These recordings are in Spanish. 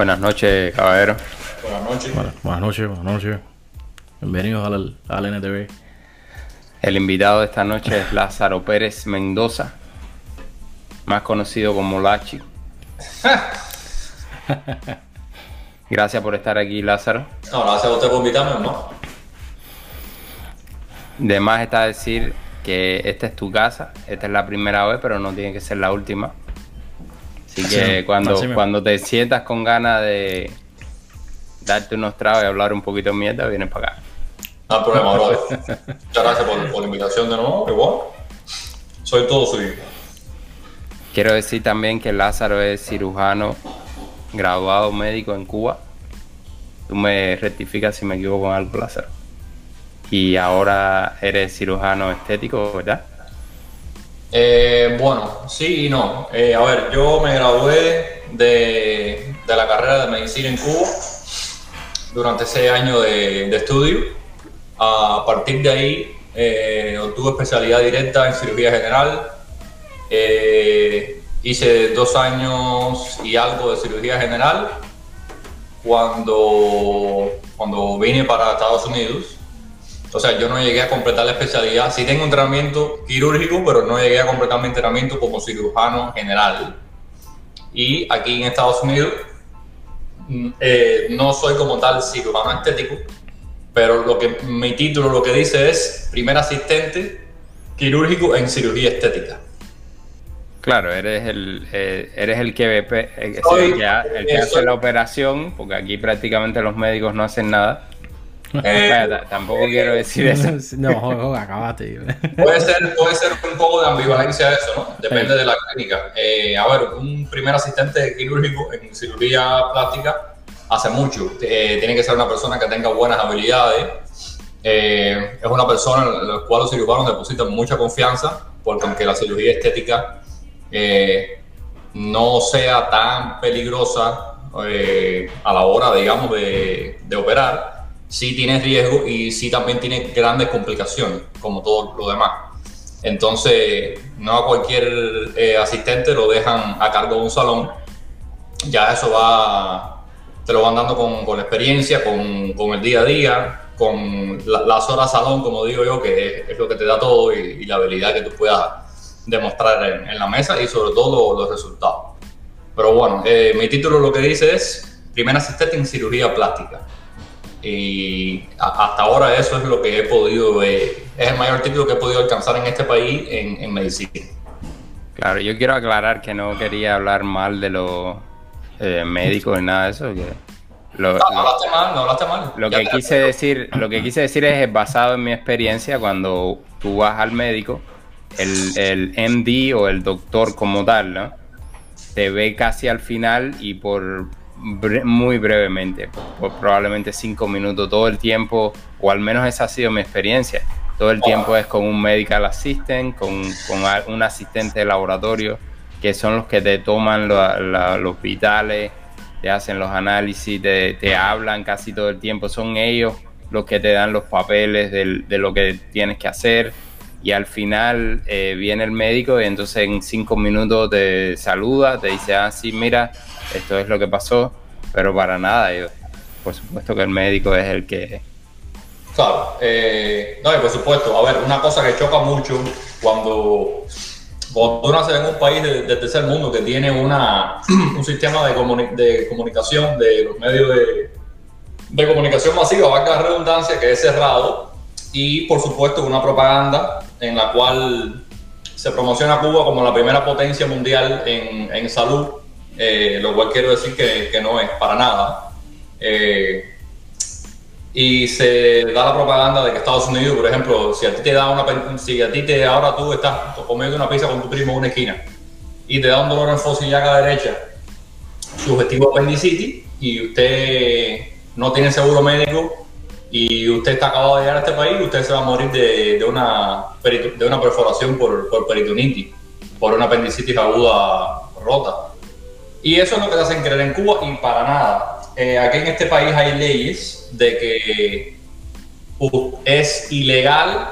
Buenas noches, caballero. Buenas noches. Buenas, noches, buenas noches. Bienvenidos al, al NTV. El invitado de esta noche es Lázaro Pérez Mendoza, más conocido como Lachi. Gracias por estar aquí, Lázaro. No, gracias a usted por invitarme, ¿no? De más está decir que esta es tu casa, esta es la primera vez, pero no tiene que ser la última. Así que cuando, así cuando te sientas con ganas de darte unos tragos y hablar un poquito de mierda, vienes para acá. No hay problema, brother. Muchas gracias por, por la invitación de nuevo. Igual. Soy todo suyo. Quiero decir también que Lázaro es cirujano graduado médico en Cuba. Tú me rectificas si me equivoco con algo, Lázaro. Y ahora eres cirujano estético, ¿verdad? Eh, bueno, sí y no. Eh, a ver, yo me gradué de, de la carrera de medicina en Cuba durante seis años de, estudio. A partir de ahí eh, obtuve especialidad directa en cirugía general. Hice dos años y algo de cirugía general cuando, cuando vine para Estados Unidos. O sea, yo no llegué a completar la especialidad. Sí tengo entrenamiento quirúrgico, pero no llegué a completar mi entrenamiento como cirujano general. Y aquí en Estados Unidos mm, eh, no soy como tal cirujano estético, pero lo que mi título lo que dice es primer asistente quirúrgico en cirugía estética. Claro, eres el, eh, eres el que, pe- el que, Soy- el que ha- el que eh, hace la operación, porque aquí prácticamente los médicos no hacen nada. Eh, tampoco quiero decir eso. No, joder, joder, acabaste. Puede ser, puede ser un poco de ambivalencia eso, ¿no? Depende de la clínica. Eh, a ver, un primer asistente quirúrgico en cirugía plástica hace mucho. Eh, tiene que ser una persona que tenga buenas habilidades. Eh, es una persona en la cual los cirujanos depositan mucha confianza, porque aunque la cirugía estética eh, no sea tan peligrosa eh, a la hora, digamos, de, de operar, sí tiene riesgo y sí también tiene grandes complicaciones, como todo lo demás. Entonces, no a cualquier eh, asistente lo dejan a cargo de un salón. Ya eso va, te lo van dando con, con experiencia, con, el día a día, con la- las horas salón, como digo yo, que es, lo que te da todo y, y la habilidad que tú puedas demostrar en, en la mesa y sobre todo los resultados. Pero bueno, eh, mi título lo que dice es primer asistente en cirugía plástica. Y hasta ahora eso es lo que he podido, eh, es el mayor título que he podido alcanzar en este país en, en medicina. Claro, yo quiero aclarar que no quería hablar mal de los eh, médicos ni nada de eso. Que lo, No, no hablaste mal, no hablaste mal. Lo Ya que quise decir, lo que quise decir es basado en mi experiencia cuando tú vas al médico, el, el MD o el doctor como tal, ¿no? Te ve casi al final y por muy brevemente, probablemente cinco minutos, todo el tiempo, o al menos esa ha sido mi experiencia. Todo el tiempo es con un medical assistant, con, con un asistente de laboratorio, que son los que te toman los vitales, te hacen los análisis, te, te hablan casi todo el tiempo. Son ellos los que te dan los papeles de lo que tienes que hacer. Y al final eh, viene el médico y entonces en cinco minutos te saluda, te dice, ah, sí, mira, esto es lo que pasó, pero para nada. Por supuesto que el médico es el que... Claro, eh, no, por supuesto, a ver, una cosa que choca mucho cuando, cuando tú naces en un país de- del tercer mundo que tiene una, un sistema de, de comunicación de los medios de, de comunicación masiva, valga la redundancia, que es cerrado, y por supuesto una propaganda en la cual se promociona a Cuba como la primera potencia mundial en, en salud, eh, lo cual quiero decir que, no es para nada. Eh, y se da la propaganda de que Estados Unidos, por ejemplo, si a ti te da una, si a ti te, ahora tú estás comiendo una pizza con tu primo en una esquina y te da un dolor en fosillaga derecha, sugestivo apendicitis, y usted no tiene seguro médico y usted está acabado de llegar a este país, usted se va a morir de, una, de una perforación por, por peritonitis, por una apendicitis aguda rota. Y eso es lo que te hacen creer en Cuba y para nada. Eh, aquí en este país hay leyes de que uh, es ilegal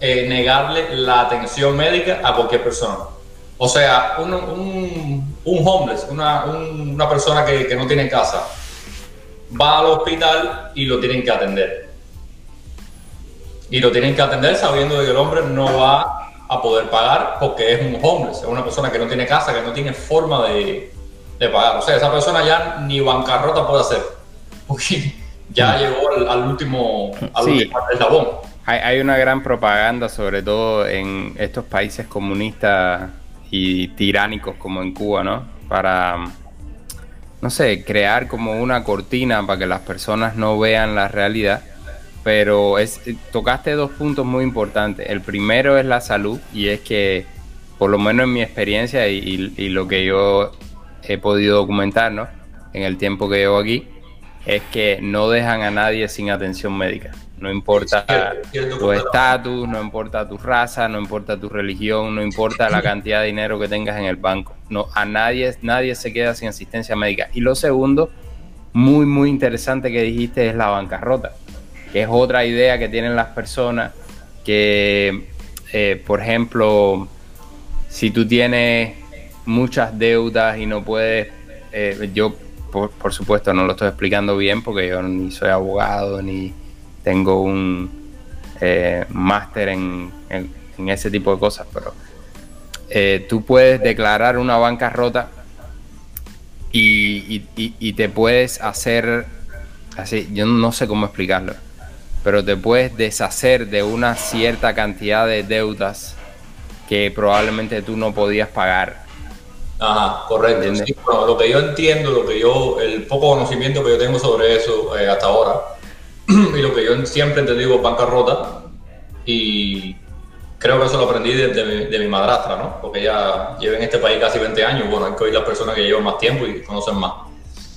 eh, negarle la atención médica a cualquier persona. O sea, un, un, un homeless, una, un- una persona que, que no tiene casa, va al hospital y lo tienen que atender. Y lo tienen que atender sabiendo que el hombre no va a poder pagar porque es un homeless, es una persona que no tiene casa, que no tiene forma de, de pagar. O sea, esa persona ya ni bancarrota puede hacer. Porque ya llegó al, al último, al Sí. último eslabón. Hay, hay una gran propaganda, sobre todo en estos países comunistas y tiránicos como en Cuba, ¿no? Para, no sé, crear como una cortina para que las personas no vean la realidad. Pero es, tocaste dos puntos muy importantes. El primero es la salud y es que, por lo menos en mi experiencia y, y- y lo que yo he podido documentar, ¿no? En el tiempo que llevo aquí, es que no dejan a nadie sin atención médica. No importa tu estatus, no importa tu raza, no importa tu religión, no importa la cantidad de dinero que tengas en el banco. No, a nadie, nadie se queda sin asistencia médica. Y lo segundo, muy, muy interesante que dijiste es la bancarrota, que es otra idea que tienen las personas que, eh, por ejemplo, si tú tienes muchas deudas y no puedes, eh, yo por, por supuesto no lo estoy explicando bien porque yo ni soy abogado ni tengo un eh, máster en, en- ese tipo de cosas, pero eh, tú puedes declarar una bancarrota y- y- y te puedes hacer así, yo no sé cómo explicarlo, pero te puedes deshacer de una cierta cantidad de deudas que probablemente tú no podías pagar. Ajá, correcto. ¿Entiendes? Sí, bueno, lo que yo entiendo, lo que yo, el poco conocimiento que yo tengo sobre eso eh, hasta ahora, y lo que yo siempre he entendido por bancarrota, y creo que eso lo aprendí desde mi, de mi madrastra, ¿no? Porque ella lleva en este país casi 20 años, bueno, hay que oír las personas que llevan más tiempo y conocen más.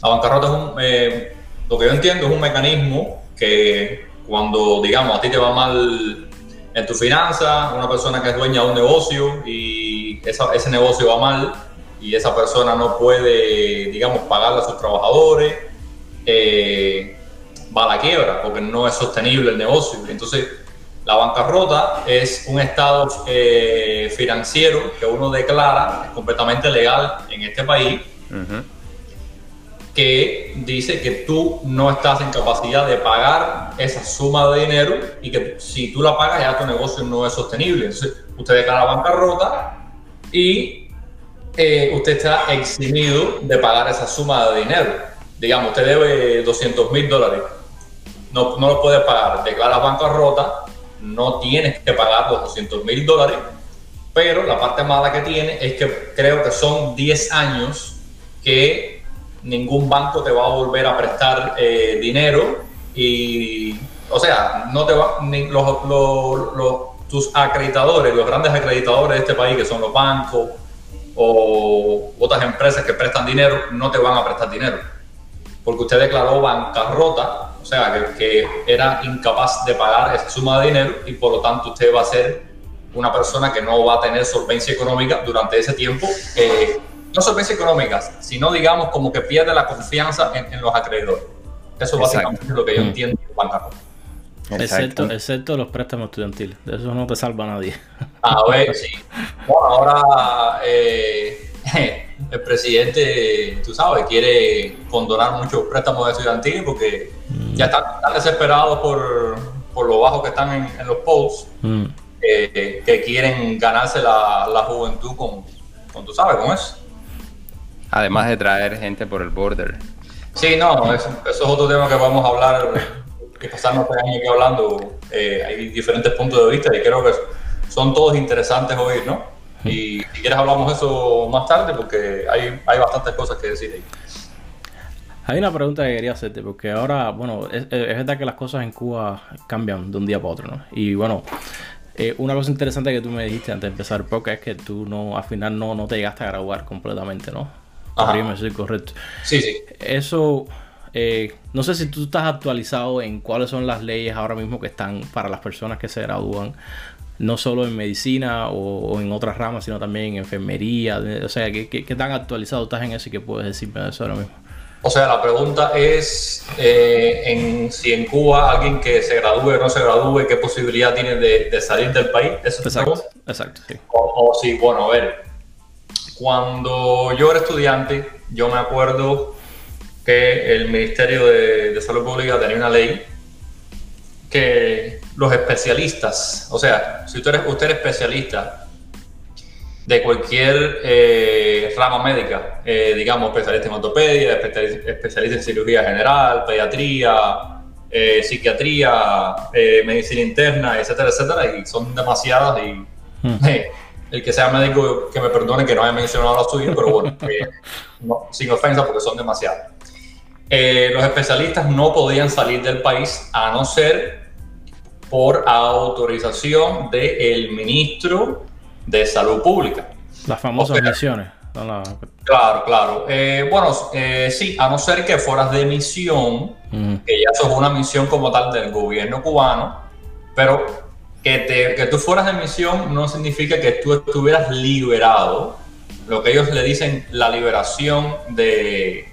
La bancarrota es un, eh, lo que yo entiendo es un mecanismo que cuando, digamos, a ti te va mal en tu finanza, una persona que es dueña de un negocio y esa- ese negocio va mal y esa persona no puede, digamos, pagarle a sus trabajadores, eh, va a la quiebra porque no es sostenible el negocio. Entonces, la bancarrota es un estado eh, financiero que uno declara, es completamente legal en este país, Ujú. que dice que tú no estás en capacidad de pagar esa suma de dinero y que si tú la pagas ya tu negocio no es sostenible. Entonces, usted declara bancarrota y eh, usted está eximido de pagar esa suma de dinero. Digamos, usted debe 200 mil dólares, no, no lo puedes pagar, declara bancarrota, no tienes que pagar los 200 mil dólares, pero la parte mala que tiene es que creo que son 10 años que ningún banco te va a volver a prestar eh, dinero y, o sea, no te va, los- los- tus acreditadores, los grandes acreditadores de este país, que son los bancos o otras empresas que prestan dinero, no te van a prestar dinero. Porque usted declaró bancarrota, o sea, que, que era incapaz de pagar esa suma de dinero y por lo tanto usted va a ser una persona que no va a tener solvencia económica durante ese tiempo. eh, no solvencia económica, sino digamos como que pierde la confianza en, en los acreedores. Eso Exacto. básicamente es lo que yo Mm. entiendo de bancarrota. Excepto, Exacto. excepto los préstamos estudiantiles. De eso no te salva nadie. A ver, sí. Bueno, ahora eh, el presidente, tú sabes, quiere condonar muchos préstamos estudiantiles porque ya están, están desesperados por, por lo bajo que están en, en los polls, Mm. eh, que quieren ganarse la, la juventud con, con, tú sabes, con eso. Además de traer gente por el border. Sí, no, eso, eso es otro tema que vamos a hablar y pasarnos tres años aquí hablando. Eh, hay diferentes puntos de vista y creo que son todos interesantes oír, ¿no? Y si quieres hablamos de eso más tarde porque hay, hay bastantes cosas que decir ahí. Hay una pregunta que quería hacerte, porque ahora, bueno, es, es verdad que las cosas en Cuba cambian de un día para otro, ¿no? Y bueno, eh, una cosa interesante que tú me dijiste antes de empezar el podcast es que tú no, al final no, no te llegaste a graduar completamente, ¿no? Ajá. Corrígeme si soy correcto. Sí, sí. Eso, eh, no sé si tú estás actualizado en cuáles son las leyes ahora mismo que están para las personas que se gradúan, no solo en medicina o, o en otras ramas, sino también en enfermería. O sea, ¿qué, qué, qué tan actualizado estás en eso y qué puedes decirme de eso ahora mismo? O sea, la pregunta es eh, en, si en Cuba alguien que se gradúe o no se gradúe, ¿qué posibilidad tiene de, de salir del país? ¿Eso Exacto, exacto, sí. O, o si, bueno, a ver, cuando yo era estudiante, yo me acuerdo que el Ministerio de, de Salud Pública tenía una ley que los especialistas, o sea, si usted es, usted es especialista de cualquier eh, rama médica, eh, digamos, especialista en ortopedia, especialista en cirugía general, pediatría, eh, psiquiatría, medicina interna, etcétera, etcétera, y son demasiadas y hmm. el que sea médico que me perdone que no haya mencionado las suyas, pero bueno, sin ofensa porque son demasiadas. Los especialistas no podían salir del país a no ser por autorización del ministro de Salud Pública. Las famosas misiones. Claro, claro. Eh, bueno, eh, sí, a no ser que fueras de misión, que ya sos una misión como tal del gobierno cubano, pero que, te, que tú fueras de misión no significa que tú estuvieras liberado. Lo que ellos le dicen la liberación de,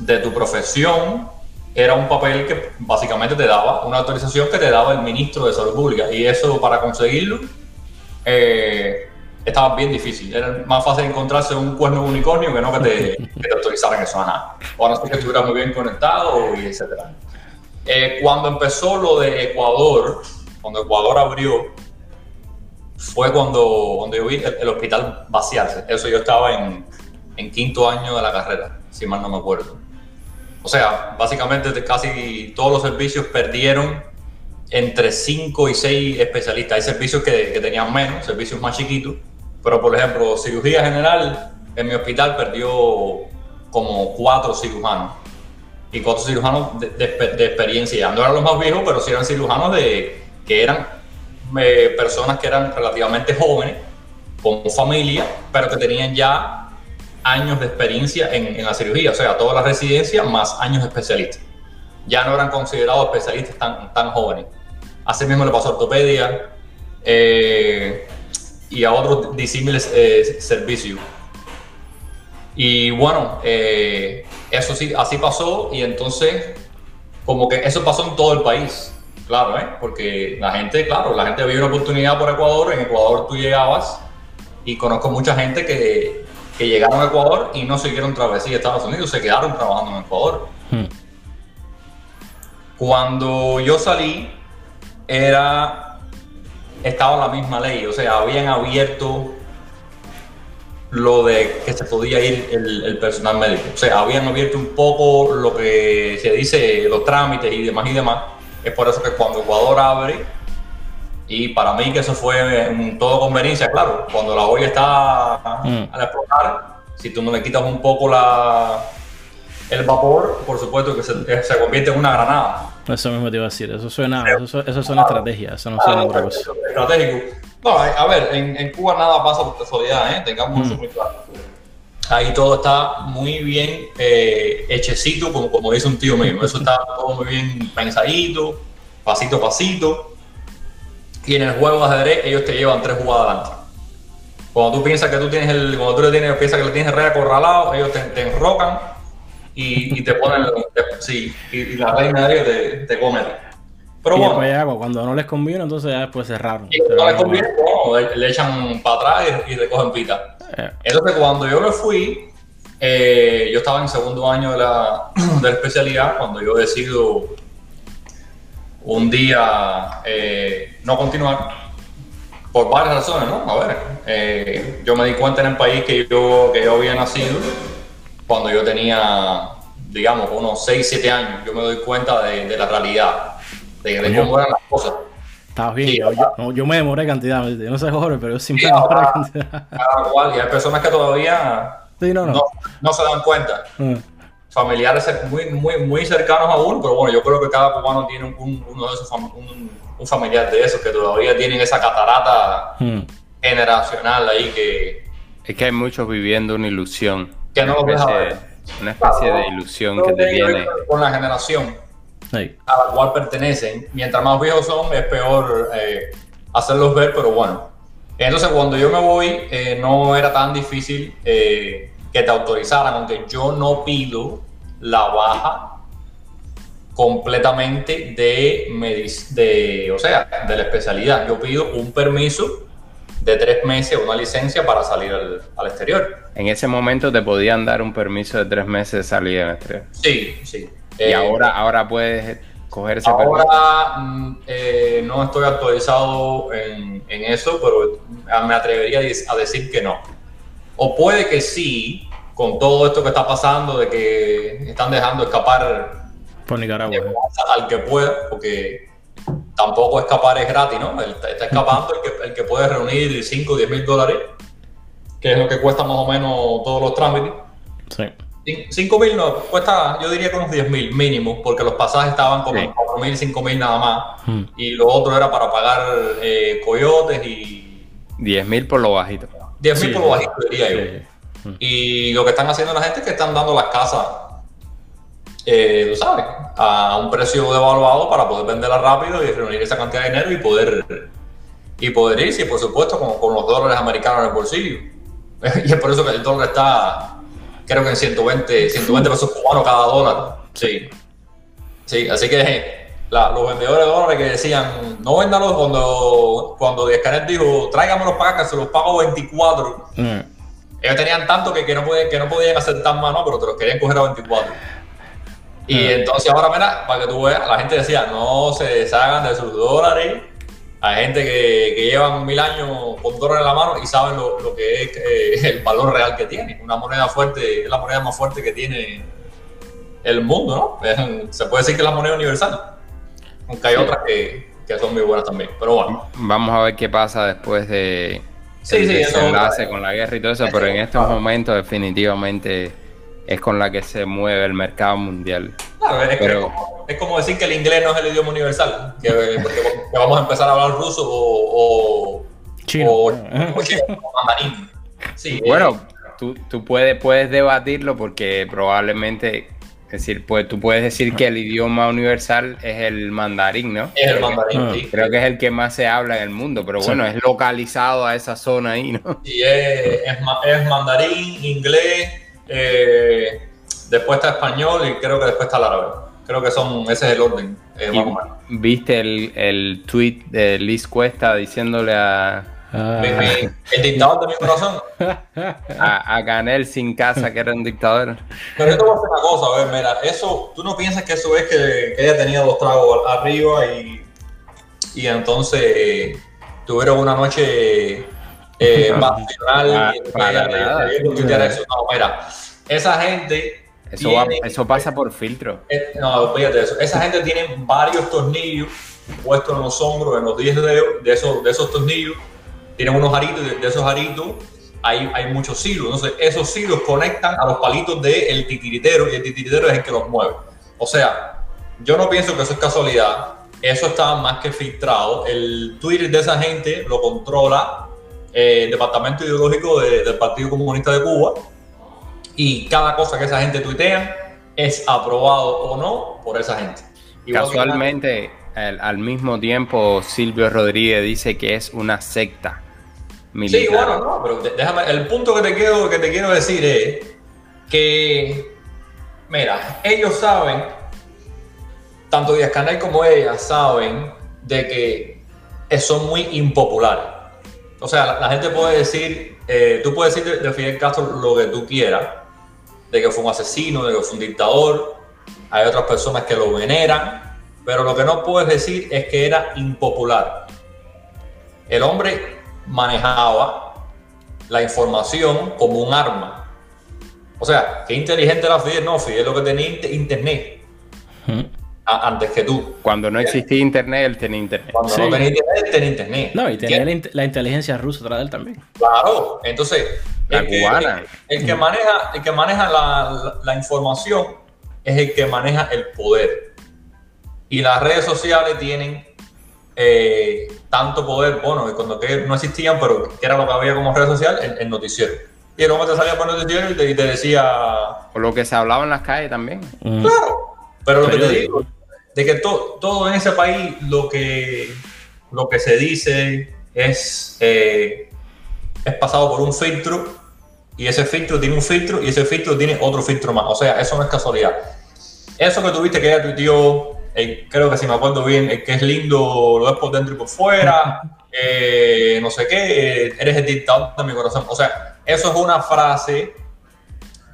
de tu profesión era un papel que básicamente te daba una autorización que te daba el ministro de Salud Pública. Y eso para conseguirlo eh, estaba bien difícil. Era más fácil encontrarse un cuerno unicornio que no que te, autorizaran eso a nada. O a no ser que estuvieras muy bien conectado y etcétera. Eh, cuando empezó lo de Ecuador, cuando Ecuador abrió, fue cuando, cuando yo vi el, hospital vaciarse. Eso yo estaba en, en quinto año de la carrera, si mal no me acuerdo. O sea, básicamente casi todos los servicios perdieron entre 5 y 6 especialistas. Hay servicios que, tenían menos, servicios más chiquitos, pero por ejemplo, cirugía general, en mi hospital perdió como 4 cirujanos. Y 4 cirujanos de, experiencia. No eran los más viejos, pero sí eran cirujanos de, que eran eh, personas que eran relativamente jóvenes, con familia, pero que tenían ya años de experiencia en, la cirugía, o sea, toda la residencia más años de especialista. Ya no eran considerados especialistas tan, tan jóvenes. Así mismo le pasó a ortopedia eh, y a otros disímiles eh, servicios. Y bueno, eh, eso sí, así pasó y entonces como que eso pasó en todo el país, claro, porque la gente, claro, la gente vio una oportunidad por Ecuador, en Ecuador tú llegabas y conozco mucha gente que que llegaron a Ecuador y no siguieron travesía a Estados Unidos, se quedaron trabajando en Ecuador. Hmm. Cuando yo salí, era estaba la misma ley, o sea, habían abierto lo de que se podía ir el, personal médico. O sea, habían abierto un poco lo que se dice, los trámites y demás y demás. Es por eso que cuando Ecuador abre, y para mí que eso fue en todo conveniencia, claro, cuando la olla está mm. al explotar, si tú no le quitas un poco la, el vapor, por supuesto que se, se convierte en una granada. Eso mismo te iba a decir, eso suena, eso, eso son estrategias, eso no suena otra cosa. Estratégico. No, a ver, en, en, Cuba nada pasa por casualidad, ¿eh? tengamos eso mm. muy claro. Ahí todo está muy bien eh, hechecito, como, como dice un tío mío. Eso está todo muy bien pensadito, pasito a pasito y en el juego de ajedrez ellos te llevan tres jugadas adelante. Cuando tú piensas que tú tienes el, cuando tú le tienes, piensas que le tienes el rey acorralado, ellos te, enrocan y, te ponen, sí, y, la reina de ellos te, te come. Pero y bueno, ya, cuando no les conviene, entonces ya después cerraron. Y cuando no les conviene, le, echan para atrás y, recogen pita. Eh. Entonces, cuando yo me fui, eh, yo estaba en segundo año de la, de la especialidad, cuando yo decido un día eh, no continuar por varias razones, ¿no? A ver, eh, yo me di cuenta en el país que yo, que yo había nacido cuando yo tenía, digamos, unos 6, 7 años. Yo me doy cuenta de, la realidad, de, cómo eran las cosas. Estás bien, yo, me demoré cantidad, yo no sé Jorge, pero yo siempre me demoré cantidad. y hay personas que todavía no, se dan cuenta. Mm familiares muy, muy, muy cercanos a uno, pero bueno, yo creo que cada cubano tiene un, uno de esos un, un, familiar de esos que todavía tienen esa catarata hmm. generacional ahí que... Es que hay muchos viviendo una ilusión. Que no lo Una especie de ilusión que te viene... Con la generación a la cual pertenecen. Mientras más viejos son, es peor eh, hacerlos ver, pero bueno. Entonces, cuando yo me voy, eh, no era tan difícil eh, que te autorizaran, aunque yo no pido la baja completamente de, de, o sea, de la especialidad. Yo pido un permiso de tres meses, una licencia para salir al, al exterior. En ese momento te podían dar un permiso de tres meses de salida al exterior. Sí, sí. Y Eh, ahora, ahora puedes coger ese permiso. Ahora mm, eh, no estoy actualizado en, en eso, pero me atrevería a decir que no. O puede que sí, con todo esto que está pasando, de que están dejando escapar Por Nicaragua. de al que pueda, porque tampoco escapar es gratis, ¿no? Él Está, escapando el que, el que puede reunir 5 o 10 mil dólares, que es lo que cuesta más o menos todos los trámites. Sí. 5 mil no, cuesta, yo diría que unos 10 mil mínimo, porque los pasajes estaban como Sí. en 4 mil, 5 mil nada más, Hmm. y lo otro era para pagar eh, coyotes y 10 mil por lo bajito. 10 mil por lo bajito, diría yo. Sí. Y lo que están haciendo la gente es que están dando las casas, eh, tú sabes, a un precio devaluado para poder venderlas rápido y reunir esa cantidad de dinero y poder, y poder irse, y por supuesto, con, con los dólares americanos en el bolsillo. y es por eso que el dólar está, creo que en 120, 120 pesos cubanos cada dólar. Sí. Sí, así que la- los vendedores de dólares que decían, no véndalos cuando, cuando Díaz Canel dijo, tráigamelos para acá, que se los pago 24. Mm. Ellos tenían tanto que, que, no podían, que no podían aceptar más, ¿no? Pero te los querían coger a 24. Y Ah. entonces ahora, mira, para que tú veas, la gente decía, no se deshagan de sus dólares. Hay gente que, que llevan mil años con dólares en la mano y saben lo, lo que es eh, el valor real que tiene. Una moneda fuerte es la moneda más fuerte que tiene el mundo, ¿no? Se puede decir que es la moneda universal. Aunque hay Sí. otras que, que son muy buenas también. Pero bueno. Vamos a ver qué pasa después de Sí, el sí, desenlace con la guerra y todo eso, eso- pero en estos momentos definitivamente es con la que se mueve el mercado mundial. Claro, es, Pero- es como, es como decir que el inglés no es el idioma universal, que, que- que vamos a empezar a hablar ruso o, o, Chino. o- o chino, mandarín. Sí, Bueno, tú, tú puedes, puedes debatirlo porque probablemente, es decir, pues tú puedes decir que el idioma universal es el mandarín, ¿no? es el mandarín, Ah. sí. Creo que es el que más se habla en el mundo, pero Sí. bueno, es localizado a esa zona ahí, ¿no? Y es, es ma- es mandarín, inglés, eh, después está español y creo que después está el árabe. Creo que son, ese es el orden. eh, Y más o menos. viste el, el tweet de Liz Cuesta diciéndole a, Ah. Mi- mi- el dictador de mi corazón. a, a Canel sin casa, que era un dictador. Pero yo te voy a hacer una cosa, a ver, mira, eso, tú no piensas que eso es que, que ella tenía dos tragos arriba y, y entonces eh, tuvieron una noche eh, pasional Ah, y para nada. eso. No, mira, esa gente Eso, va- pasa por filtro. eh, no, fíjate eso. Esa gente tiene varios tornillos puestos en los hombros, en los 10 dedos de esos, de esos tornillos. Tienen unos aritos, y de, de esos aritos hay, hay muchos hilos. Entonces, esos hilos conectan a los palitos del titiritero y el titiritero es el que los mueve. O sea, yo no pienso que eso es casualidad. Eso está más que filtrado. El Twitter de esa gente lo controla eh, el departamento ideológico de- del Partido Comunista de Cuba y cada cosa que esa gente tuitea es aprobado o no por esa gente. Casualmente, al, al mismo tiempo, Silvio Rodríguez dice que es una secta militar. Sí, bueno, no, pero déjame, el punto que te quiero, que te quiero decir es que, mira, ellos saben, tanto Díaz Canel como ella saben de que son muy impopulares. O sea, la, la gente puede decir, eh, tú puedes decir de, de Fidel Castro lo que tú quieras, de que fue un asesino, de que fue un dictador, hay otras personas que lo veneran, pero lo que no puedes decir es que era impopular. El hombre manejaba la información como un arma. O sea, qué inteligente era Fidel. No, Fidel lo que tenía int- internet Mm. antes que tú. Cuando no existía internet, él tenía internet. Cuando Sí. no tenía internet, tenía internet. No, y tenía la, int- la inteligencia rusa atrás de él también. Claro, entonces La el que, cubana. el que maneja, el que maneja la, la- la información es el que maneja el poder. Y las redes sociales tienen eh, tanto poder, bueno, y cuando que no existían, pero que era lo que había como red social, el, el noticiero. Y el hombre te salía por el noticiero y te, y te decía, O lo que se hablaba en las calles también. Mm. Claro, pero lo que te digo, de que to- todo en ese país lo que, lo que se dice es, eh, es pasado por un filtro y ese filtro tiene un filtro y ese filtro tiene otro filtro más. O sea, eso no es casualidad. Eso que tuviste que ella tuiteó creo que si me acuerdo bien, el que es lindo lo ves por dentro y por fuera, eh, no sé qué, eh, eres el dictador de mi corazón. O sea, eso es una frase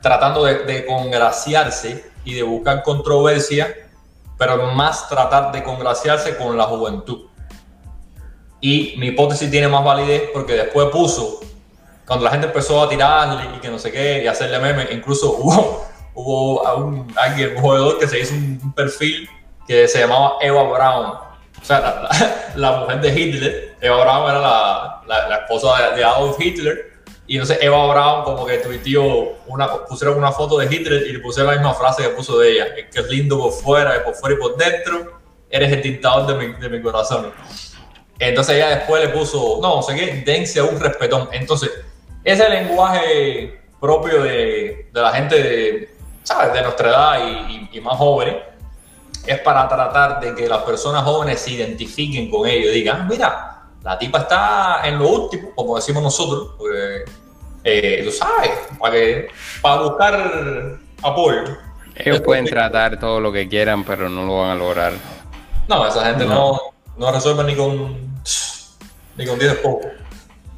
tratando de, congraciarse y de buscar controversia, pero más tratar de congraciarse con la juventud. Y mi hipótesis tiene más validez porque después puso, cuando la gente empezó a tirarle y que no sé qué, y hacerle meme, incluso hubo, hubo un, alguien, un jugador que se hizo un perfil que se llamaba Eva Brown. O sea, la, mujer de Hitler, Eva Brown era la, la esposa de Adolf Hitler y entonces Eva Brown como que tuiteó, una, pusieron una foto de Hitler y le pusieron la misma frase que puso de ella, que es lindo por fuera, por fuera y por dentro, eres el dictador de mi, de mi corazón. Entonces ella después le puso, no, sé qué, dense un respetón. Entonces, ese lenguaje propio de, de la gente de, ¿sabes? de nuestra edad y, y, más jóvenes, es para tratar de que las personas jóvenes se identifiquen con ellos y digan, ah, mira, la tipa está en lo último, como decimos nosotros, pues, eh, tú sabes, para, que, para buscar apoyo. Ellos pueden tratar todo lo que quieran, pero no lo van a lograr. No, esa gente no, no, resuelve ni con, ni con 10 pocos.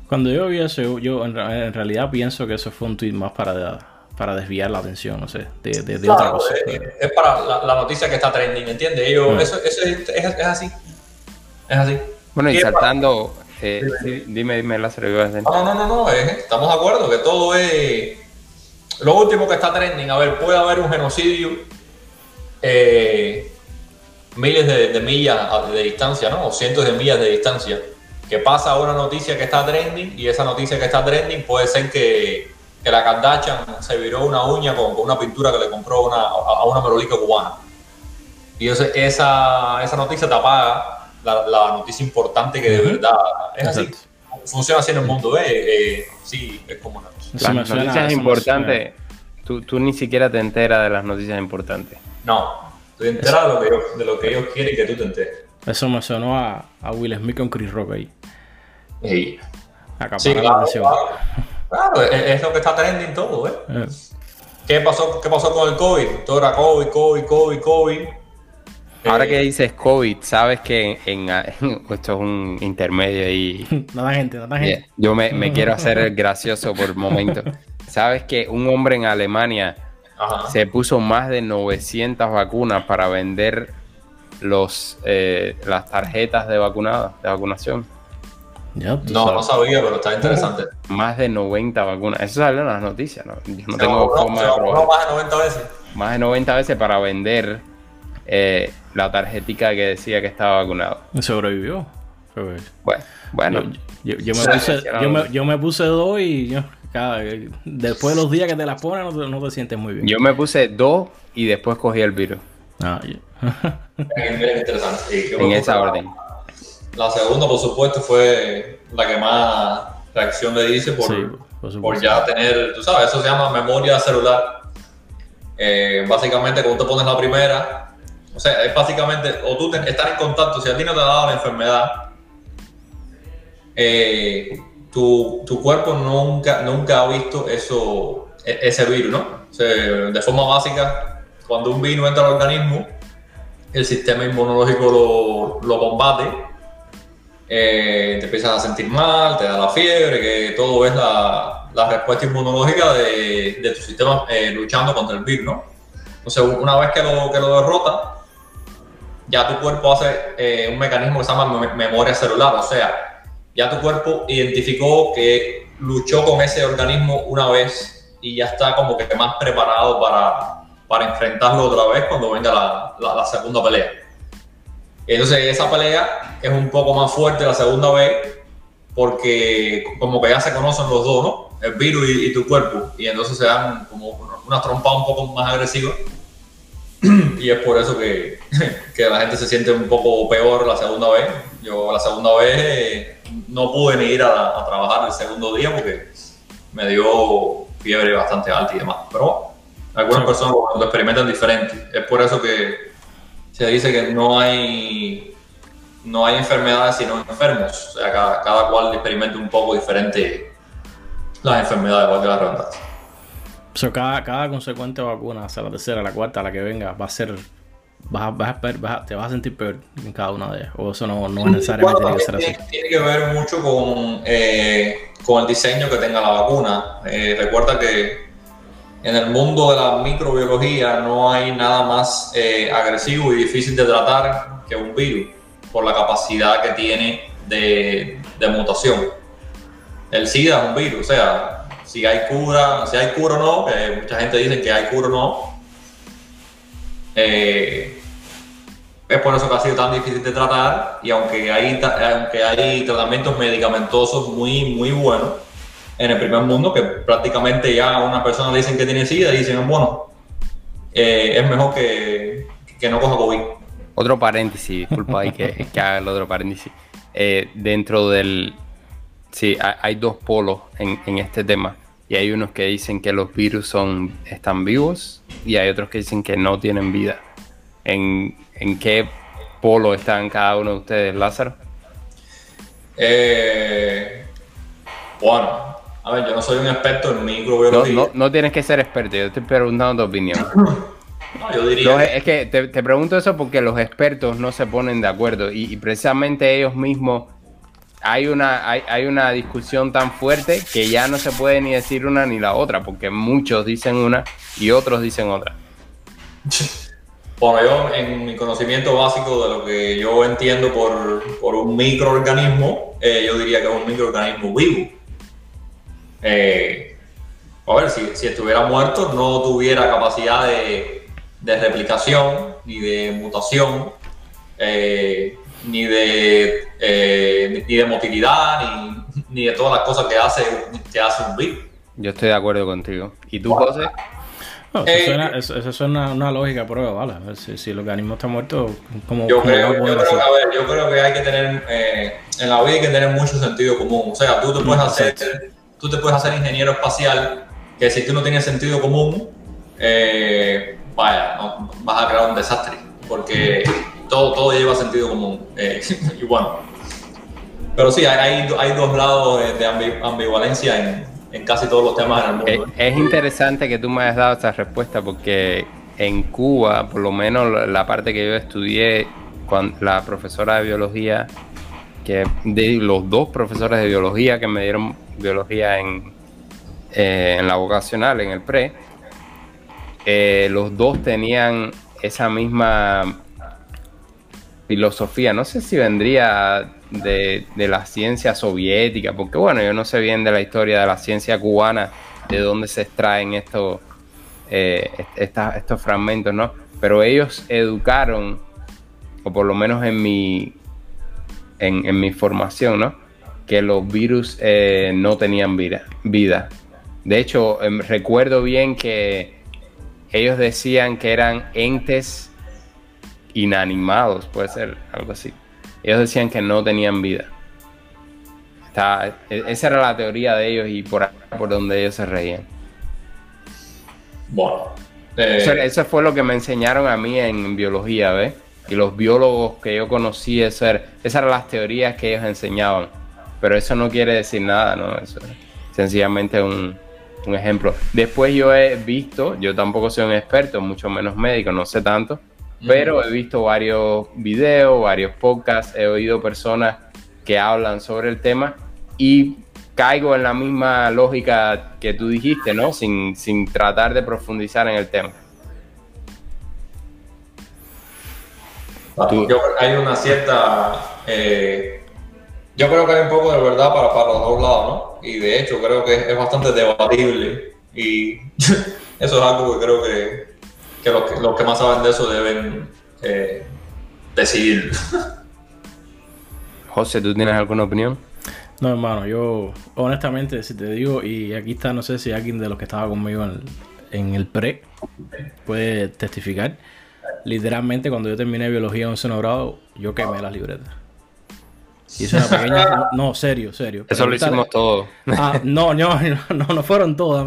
Cuando yo vi eso, yo, en, realidad pienso que eso fue un tweet más para, para desviar la atención, no sé, de, de, otra cosa. Es, para la, noticia que está trending, ¿entiendes? Ellos, mm. eso, eso es, es así. Es así. Bueno, y saltando, eh, dime, dime, la No, no, no, no, estamos de acuerdo que todo es. Lo último que está trending, a ver, puede haber un genocidio eh, miles de, millas de distancia, ¿no? O cientos de millas de distancia. Que pasa una noticia que está trending y esa noticia que está trending puede ser que, que la Kardashian se viró una uña con, una pintura que le compró una, a, una merolica cubana. Y esa, esa noticia te apaga la, noticia importante que de verdad es así. Funciona así en el mundo, ¿eh? eh sí, es como una. Las noticias importantes, tú, tú, ni siquiera te enteras de las noticias importantes. No, estoy enterado de, lo que, de lo que ellos quieren que tú te enteres. Eso me sonó a, a Will Smith con Chris Rock ahí. Sí. sí claro, claro. Es, lo que está trending todo, ¿eh? eh. ¿Qué, pasó, ¿Qué pasó con el COVID? Todo era COVID, COVID, COVID, COVID. Ahora que dices COVID, sabes que en, esto es un intermedio y... Nada gente, nada gente. Yo me, quiero hacer gracioso por un momento. Sabes que un hombre en Alemania se puso más de 900 vacunas para vender los eh, las tarjetas de vacunada, de vacunación. No, no sabía, pero está interesante. Más de 90 vacunas. Eso sale en las noticias, ¿no? Yo no, tengo forma de probar. Más de 90 veces. Más de 90 veces para vender eh, la tarjetica que decía que estaba vacunado. Sobrevivió. Bueno, bueno. Yo, me puse, yo, me, puse, dos y después de los días que te las pones no te, sientes muy bien. Yo me puse dos y después cogí el virus. Ah, en esa orden. La segunda, por supuesto, fue la que más reacción le dice por, por, ya tener, tú sabes, eso se llama memoria celular. Eh, básicamente, cuando te pones la primera, o sea, es básicamente, o tú estar en contacto, si a ti no te ha dado la enfermedad, eh, tu, tu, cuerpo nunca, nunca ha visto eso, e, ese virus, ¿no? O sea, de forma básica, cuando un virus entra al organismo, el sistema inmunológico lo, lo combate, eh, te empiezas a sentir mal, te da la fiebre, que todo es la, la respuesta inmunológica de, de tu sistema eh, luchando contra el virus, ¿no? Entonces, una vez que lo, que lo derrota, ya tu cuerpo hace eh, un mecanismo que se llama memoria celular, o sea, ya tu cuerpo identificó que luchó con ese organismo una vez y ya está como que más preparado para, para enfrentarlo otra vez cuando venga la, la, segunda pelea. Entonces esa pelea es un poco más fuerte la segunda vez porque como que ya se conocen los dos, ¿no? El virus y, y tu cuerpo. Y entonces se dan como una trompa un poco más agresiva y es por eso que, que, la gente se siente un poco peor la segunda vez. Yo la segunda vez eh, no pude ni ir a, trabajar el segundo día porque me dio fiebre bastante alta y demás. Pero algunas personas lo experimentan diferente. Es por eso que se dice que no hay no hay enfermedades sino enfermos. O sea, cada, cada cual experimenta un poco diferente las enfermedades, igual que la cada, cada consecuente vacuna, sea la tercera, la cuarta, la que venga, va a ser vas, vas, te vas a sentir peor en cada una de ellas. O eso no, no necesariamente tiene que ser así. Tiene que ver mucho con, eh, con el diseño que tenga la vacuna. Eh, recuerda que en el mundo de la microbiología no hay nada más eh, agresivo y difícil de tratar que un virus por la capacidad que tiene de, de mutación. El SIDA es un virus, o sea, si hay cura, si hay cura o no, mucha gente dice que hay cura o no, eh, es por eso que ha sido tan difícil de tratar y aunque hay, aunque hay tratamientos medicamentosos muy, muy buenos en el primer mundo, que prácticamente ya a una persona le dicen que tiene SIDA y dicen, bueno, eh, es mejor que, que, no coja COVID. Otro paréntesis, disculpa ahí que, que haga el otro paréntesis. Eh, dentro del... Sí, hay, dos polos en, en este tema y hay unos que dicen que los virus son, están vivos y hay otros que dicen que no tienen vida. ¿En, en qué polo están cada uno de ustedes, Lázaro? Eh, bueno, a ver, yo no soy un experto en microbiología. No, no, tienes que ser experto, yo estoy preguntando tu opinión. no, yo diría... es que te, te, pregunto eso porque los expertos no se ponen de acuerdo y, y precisamente ellos mismos hay una, hay, una discusión tan fuerte que ya no se puede ni decir una ni la otra, porque muchos dicen una y otros dicen otra. Bueno, yo en mi conocimiento básico de lo que yo entiendo por, un microorganismo, eh, yo diría que es un microorganismo vivo. Eh, a ver, si, estuviera muerto no tuviera capacidad de, replicación ni de mutación. Eh, ni de, eh, ni de motilidad, ni, de todas las cosas que hace, que hace un virus. Yo estoy de acuerdo contigo. ¿Y tú, José? eso, suena, una lógica prueba, ¿vale? Si, el organismo está muerto, ¿cómo, yo, creo, yo, creo que, yo creo que hay que tener, eh, en la vida hay que tener mucho sentido común. O sea, tú te puedes hacer, tú te puedes hacer ingeniero espacial, que si tú no tienes sentido común, eh, vaya, vas a crear un desastre. Porque todo, todo lleva sentido común. Eh, y bueno, pero sí, hay, hay dos lados de ambivalencia en, en, casi todos los temas en el mundo. Es, interesante que tú me hayas dado esta respuesta porque en Cuba, por lo menos la parte que yo estudié, con la profesora de biología, que de los dos profesores de biología que me dieron biología en, eh, en la vocacional, en el pre, eh, los dos tenían esa misma filosofía, no sé si vendría de, la ciencia soviética, porque bueno, yo no sé bien de la historia de la ciencia cubana, de dónde se extraen estos, eh, estos fragmentos, ¿no? Pero ellos educaron, o por lo menos en mi, en, mi formación, ¿no? Que los virus eh, no tenían vida, vida. De hecho, em, recuerdo bien que ellos decían que eran entes inanimados, puede ser algo así. Ellos decían que no tenían vida. E, esa era la teoría de ellos y por por donde ellos se reían. Bueno. Eso, fue lo que me enseñaron a mí en biología, ¿ves? Y los biólogos que yo conocí, eso esas eran las teorías que ellos enseñaban. Pero eso no quiere decir nada, ¿no? Eso es sencillamente un, un ejemplo. Después yo he visto, yo tampoco soy un experto, mucho menos médico, no sé tanto, pero he visto varios videos, varios podcasts, he oído personas que hablan sobre el tema y caigo en la misma lógica que tú dijiste, ¿no? Sin, tratar de profundizar en el tema. Ah, hay una cierta... Eh, yo creo que hay un poco de verdad para, para los dos lados, ¿no? Y de hecho creo que es bastante debatible y eso es algo que creo que que los, que más saben de eso deben eh, decidir. José, ¿tú tienes alguna opinión? No, hermano, yo honestamente, si te digo, y aquí está, no sé si alguien de los que estaba conmigo en el, en el pre puede testificar. Literalmente, cuando yo terminé biología en 11 grado, yo quemé las libretas. Y es una pequeña. No, serio, serio. Eso lo hicimos todos. Ah, no, no, no, no fueron todos.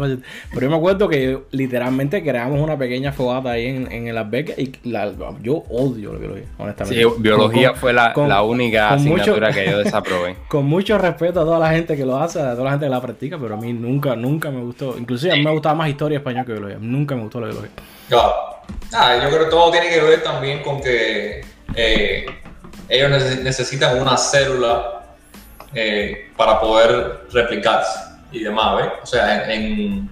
Pero yo me acuerdo que literalmente creamos una pequeña fogata ahí en, en el albergue y la, yo odio la biología, honestamente. Sí, biología fue la, la única asignatura que yo desaprobé. con mucho respeto a toda la gente que lo hace, a toda la gente que la practica, pero a mí nunca, nunca me gustó. Inclusive a mí me gustaba más historia española que biología. Nunca me gustó la biología. Claro. Ah, yo creo que todo tiene que ver también con que eh, ellos necesitan una célula eh, para poder replicarse y demás, ¿ves? O sea, en,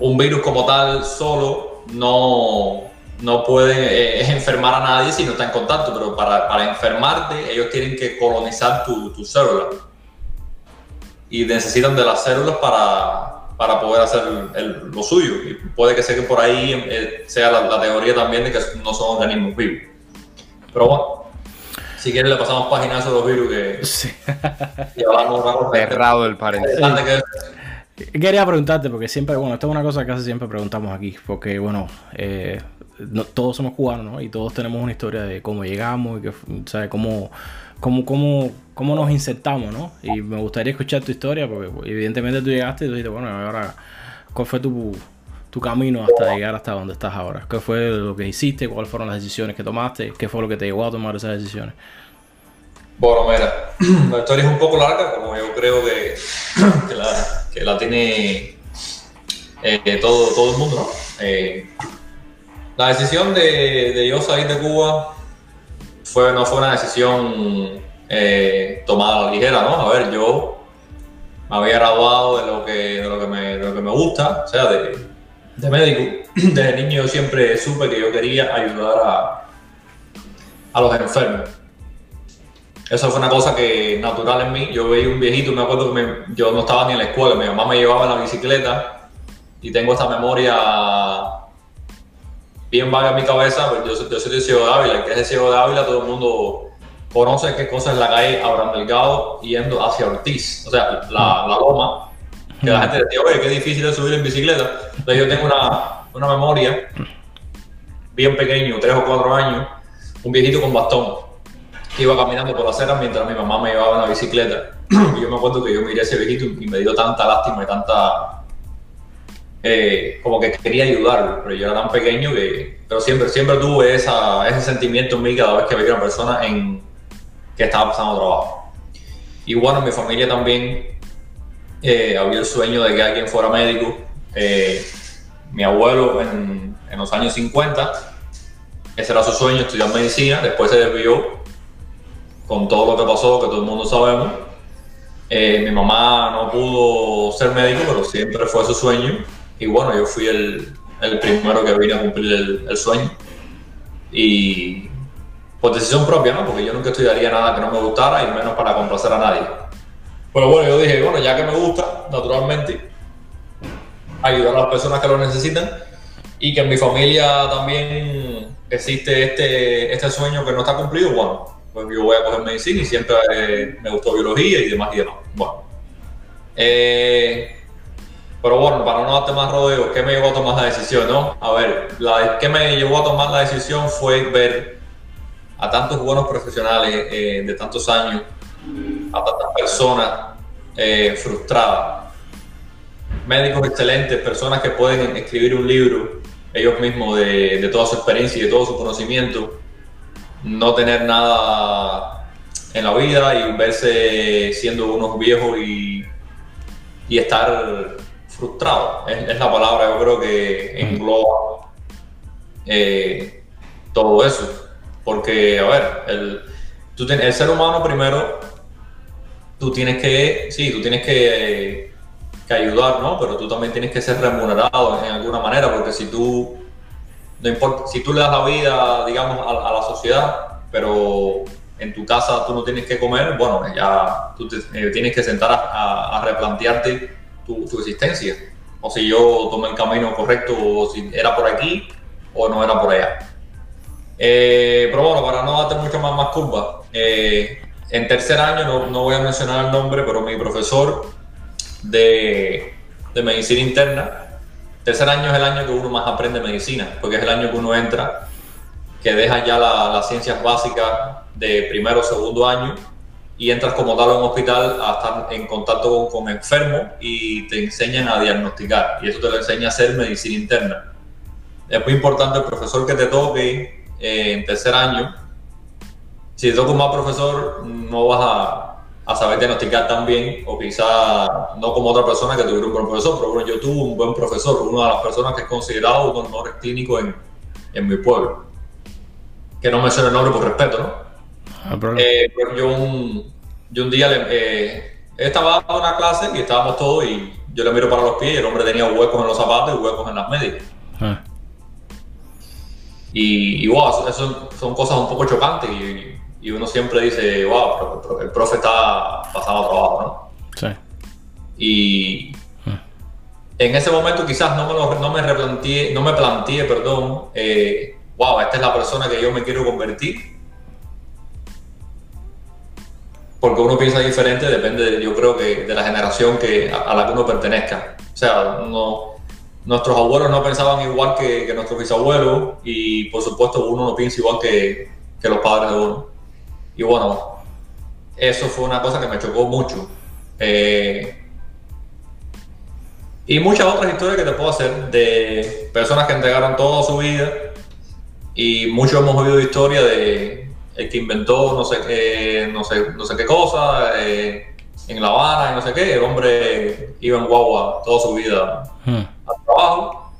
un virus como tal solo no, no puede eh, enfermar a nadie si no está en contacto, pero para, para enfermarte ellos tienen que colonizar tu, tu célula y necesitan de las células para, para poder hacer lo suyo. Y puede que sea que por ahí eh, sea la, teoría también de que no son organismos vivos. Pero bueno, si quieres le pasamos páginas a los virus que... Sí. Y hablamos Cerrado el paréntesis. Quería preguntarte, porque siempre, bueno, esto es una cosa que casi siempre preguntamos aquí, porque bueno, eh, todos somos cubanos, ¿no? Y todos tenemos una historia de cómo llegamos y que, ¿sabes? Cómo cómo, cómo, cómo nos insertamos, ¿no? Y me gustaría escuchar tu historia, porque evidentemente tú llegaste y tú dijiste, bueno, ahora, ¿cuál fue tu, tu camino hasta llegar hasta donde estás ahora? ¿Qué fue lo que hiciste? ¿Cuáles fueron las decisiones que tomaste? ¿Qué fue lo que te llevó a tomar esas decisiones? Bueno, mira, la historia es un poco larga, como yo creo que, que, la, tiene eh, todo, todo el mundo, ¿no? Eh, la decisión de, de yo salir de Cuba fue, no fue una decisión eh, tomada a la ligera, ¿no? A ver, yo me había graduado de lo que, de lo que, me, lo que me gusta, o sea, de, de médico. Desde niño yo siempre supe que yo quería ayudar a, a los enfermos. Eso fue una cosa que natural en mí. Yo veía un viejito, me acuerdo que yo no estaba ni en la escuela, mi mamá me llevaba en la bicicleta y tengo esta memoria bien vaga en mi cabeza, pues yo, yo soy de Ciego de Ávila, que es de Ciego de Ávila, todo el mundo conoce qué cosa es la calle Abraham Delgado yendo hacia Ortiz, o sea, la, la loma, que la gente decía, oye, qué difícil es subir en bicicleta. Entonces yo tengo una, una memoria bien pequeño, tres o cuatro años, un viejito con bastón, que iba caminando por la acera mientras mi mamá me llevaba en la bicicleta. Y yo me acuerdo que yo miré a ese viejito y me dio tanta lástima y tanta eh, como que quería ayudarlo, pero yo era tan pequeño que, pero siempre, siempre tuve ese sentimiento en mí cada vez que veía una persona que estaba pasando trabajo. Y bueno, mi familia también eh, había el sueño de que alguien fuera médico. Eh, mi abuelo en, los años 50, ese era su sueño, estudiar medicina, después se desvió con todo lo que pasó, que todo el mundo sabemos. mi mamá no pudo ser médico, pero siempre fue su sueño y bueno, yo fui el, el primero que vine a cumplir el, sueño. Y por decisión propia, ¿no? Porque yo nunca estudiaría nada que no me gustara y menos para complacer a nadie. Pero bueno, yo dije, bueno, ya que me gusta, naturalmente, ayudar a las personas que lo necesitan y que en mi familia también existe este, este sueño que no está cumplido, bueno, pues yo voy a coger medicina y siempre eh, me gustó biología y demás y demás. Bueno, eh, pero bueno, para no darte más rodeo, ¿qué me llevó a tomar la decisión? No? A ver, la, ¿qué me llevó a tomar la decisión? Fue ver a tantos buenos profesionales eh, de tantos años, a tantas personas eh, frustradas, médicos excelentes, personas que pueden escribir un libro ellos mismos de, de toda su experiencia y de todo su conocimiento, no tener nada en la vida y verse siendo unos viejos y, y estar frustrado, es, la palabra, yo creo que engloba eh, todo eso. Porque, a ver, el, tú el ser humano primero, tú tienes que, sí, tú tienes que, que, ayudar, ¿no? Pero tú también tienes que ser remunerado en alguna manera, porque si tú, no si tú le das la vida, digamos, a, la sociedad, pero en tu casa tú no tienes que comer, bueno, ya tú eh, tienes que sentar a replantearte tu, existencia. O si yo tomé el camino correcto, o si era por aquí o no era por allá. Eh, pero bueno, para no darte mucho más, más curva, eh, en tercer año, no, no, voy a mencionar el nombre, pero mi profesor de, de, medicina interna, tercer año es el año que uno más aprende medicina, porque es el año que uno entra, que deja ya las ciencias básicas de primero o segundo año y entras como tal a un hospital a estar en contacto con, enfermos y te enseñan a diagnosticar y eso te lo enseña a hacer medicina interna. Es muy importante el profesor que te toque eh, en tercer año. Si te toca un mal profesor, no vas a, a saber diagnosticar tan bien o quizá no como otra persona que tuviera un buen profesor, pero bueno, yo tuve un buen profesor, una de las personas que es considerado uno de los mejores clínicos en, en mi pueblo. Que no menciono el nombre por respeto, ¿no? Eh, pues yo, un, yo un día le, eh, estaba en una clase y estábamos todos y yo le miro para los pies y el hombre tenía huecos en los zapatos y huecos en las medias. ah, Y, y, wow, eso, eso son cosas un poco chocantes y, y uno siempre dice, wow, pero- pero el profe está pasando trabajo, ¿no? sí. Y en ese momento quizás no me, lo- no me replanteé, no me planteé, perdón, eh, wow, esta es la persona que yo me quiero convertir. Porque uno piensa diferente, depende, de- yo creo que de la generación que, a, a la que uno pertenezca. O sea, no, nuestros abuelos no pensaban igual que, que nuestros bisabuelos y por supuesto uno no piensa igual que, que los padres de uno. Y bueno, eso fue una cosa que me chocó mucho. Eh, y muchas otras historias que te puedo hacer de personas que entregaron toda su vida y muchos hemos oído historia de el que inventó no sé qué, no sé, no sé qué cosa eh, en La Habana y no sé qué. El hombre iba en guagua toda su vida Hmm. al trabajo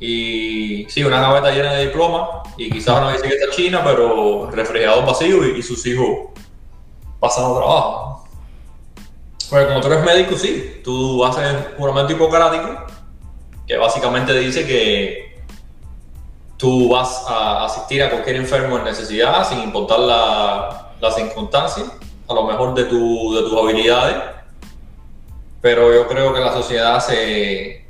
y sí, una gaveta llena de diplomas y quizás una bicicleta china, pero refrigerador vacío y, y sus hijos pasando trabajo. Porque como tú eres médico, sí, tú haces un juramento hipocrático que básicamente dice que tú vas a asistir a cualquier enfermo en necesidad sin importar la, las circunstancias, a lo mejor de, tu, de tus habilidades, pero yo creo que la sociedad se,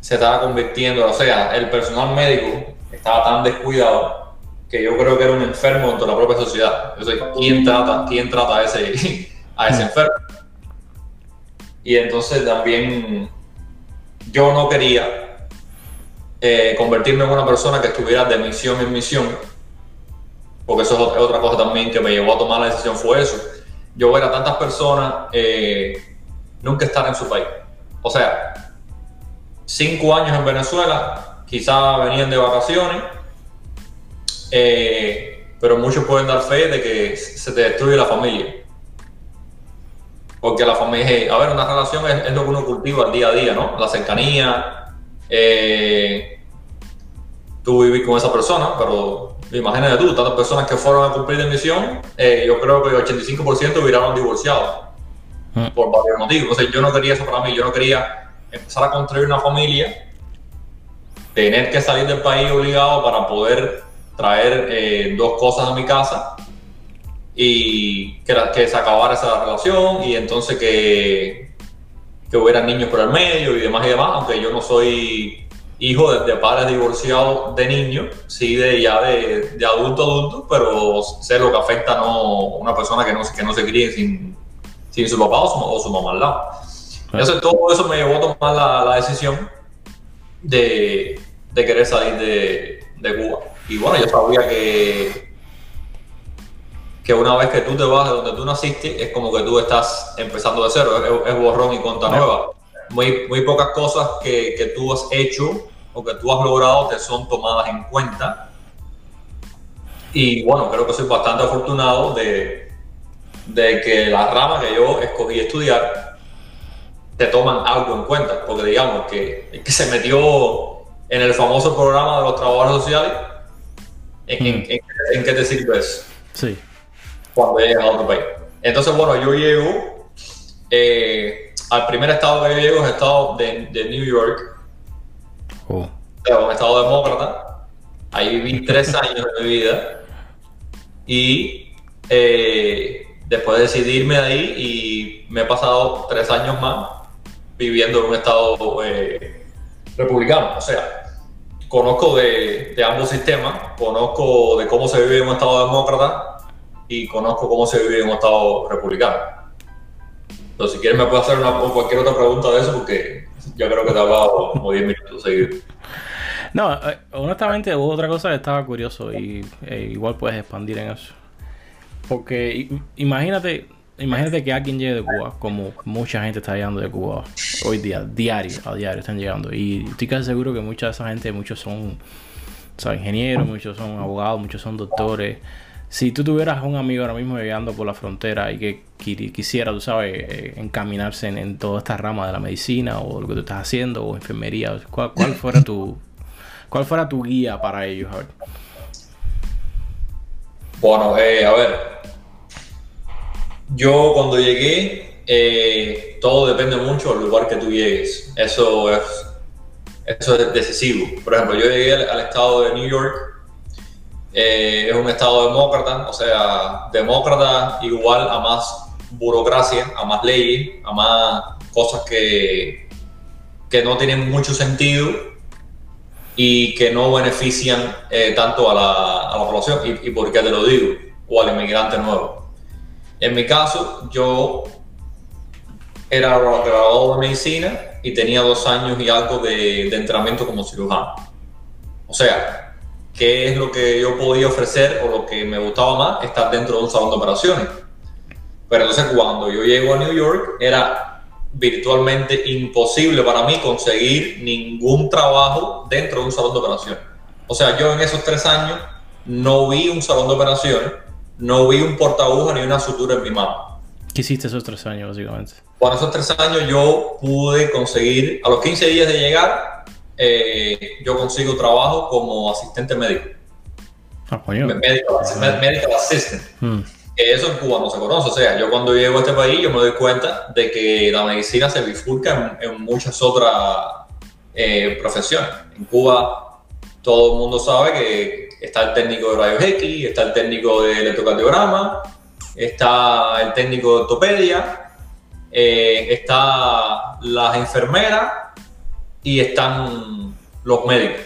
se estaba convirtiendo, o sea, el personal médico estaba tan descuidado que yo creo que era un enfermo dentro de la propia sociedad. Yo sé, ¿quién trata, quién trata a ese, a ese enfermo? Y entonces también yo no quería eh, convertirme en una persona que estuviera de misión en misión, porque eso es ot- otra cosa también que me llevó a tomar la decisión, fue eso. Yo ver a tantas personas eh, nunca estar en su país. O sea, cinco años en Venezuela, quizás venían de vacaciones, eh, pero muchos pueden dar fe de que se te destruye la familia. Porque la familia, a ver, una relación es, es lo que uno cultiva al día a día, ¿no? La cercanía, eh, tú vivir con esa persona, pero imagínate tú, tantas personas que fueron a cumplir de misión, eh, yo creo que el 85% viraron divorciados Mm. por varios motivos. O sea, yo no quería eso para mí, yo no quería empezar a construir una familia, tener que salir del país obligado para poder traer eh, dos cosas a mi casa y que, la- que se acabara esa relación y entonces que, que hubieran niños por el medio y demás y demás, aunque yo no soy hijo de, de padres divorciados de niños, sí de ya de, de adulto a adulto, pero sé lo que afecta a no, una persona que no, se- que no se críe sin, sin su papá o su, o su mamá al lado. Entonces todo eso me llevó a tomar la, la decisión de, de querer salir de, de Cuba. Y bueno, yo sabía que, que una vez que tú te vas de donde tú naciste, es como que tú estás empezando de cero, es, es borrón y cuenta nueva. Muy, muy pocas cosas que, que tú has hecho o que tú has logrado te son tomadas en cuenta. Y bueno, creo que soy bastante afortunado de, de que la rama que yo escogí estudiar te toman algo en cuenta, porque digamos que el que se metió en el famoso programa de los trabajadores sociales, ¿en, en- en- en qué te sirve eso? Sí. Cuando llegas a otro país. Entonces, bueno, yo llego eh, al primer estado que yo llego es el estado de, de New York, Oh. o sea, un estado demócrata. Ahí viví tres años de mi vida y eh, después decidí irme de ahí y me he pasado tres años más viviendo en un estado eh, republicano. O sea, conozco de, de ambos sistemas, conozco de cómo se vive en un estado demócrata y conozco cómo se vive en un estado republicano. Entonces, si quieres me puedes hacer o cualquier otra pregunta de eso porque yo creo que te he hablado como 10 minutos seguidos. No, eh, honestamente hubo otra cosa que estaba curioso y eh, igual puedes expandir en eso. Porque imagínate, imagínate que alguien llegue de Cuba, como mucha gente está llegando de Cuba hoy día, diario, a diario están llegando. Y estoy casi seguro que mucha de esa gente, muchos son, son ingenieros, muchos son abogados, muchos son doctores. Si tú tuvieras un amigo ahora mismo llegando por la frontera y que qui- quisiera, tú sabes, eh, encaminarse en, en toda esta rama de la medicina o lo que tú estás haciendo o enfermería, ¿cuál, cuál fuera tu, ¿Cuál fuera tu guía para ellos? A. Bueno, eh, a ver. Yo cuando llegué, eh, todo depende mucho del lugar que tú llegues. Eso es, eso es decisivo. Por ejemplo, yo llegué al, estado de New York. Eh, es un estado demócrata, o sea, demócrata igual a más burocracia, a más leyes, a más cosas que, que no tienen mucho sentido y que no benefician eh, tanto a la, a la población. ¿Y, ¿Y, por qué te lo digo? O al inmigrante nuevo. En mi caso, yo era graduado de medicina y tenía dos años y algo de, de entrenamiento como cirujano. O sea, ¿qué es lo que yo podía ofrecer o lo que me gustaba más? Estar dentro de un salón de operaciones. Pero entonces cuando yo llego a New York era virtualmente imposible para mí conseguir ningún trabajo dentro de un salón de operaciones. O sea, yo en esos tres años no vi un salón de operaciones, no vi un portabuja ni una sutura en mi mano. ¿Qué hiciste esos tres años, básicamente? Bueno, esos tres años yo pude conseguir, a los 15 días de llegar, eh, yo consigo trabajo como asistente médico. Ah. Medical, medical assistant. Hmm. Eso en Cuba no se conoce. O sea, yo cuando llego a este país, yo me doy cuenta de que la medicina se bifurca en, en muchas otras eh, profesiones. En Cuba, todo el mundo sabe que está el técnico de rayos X, está el técnico de electrocardiograma, está el técnico de ortopedia, eh, está las enfermeras y están los médicos.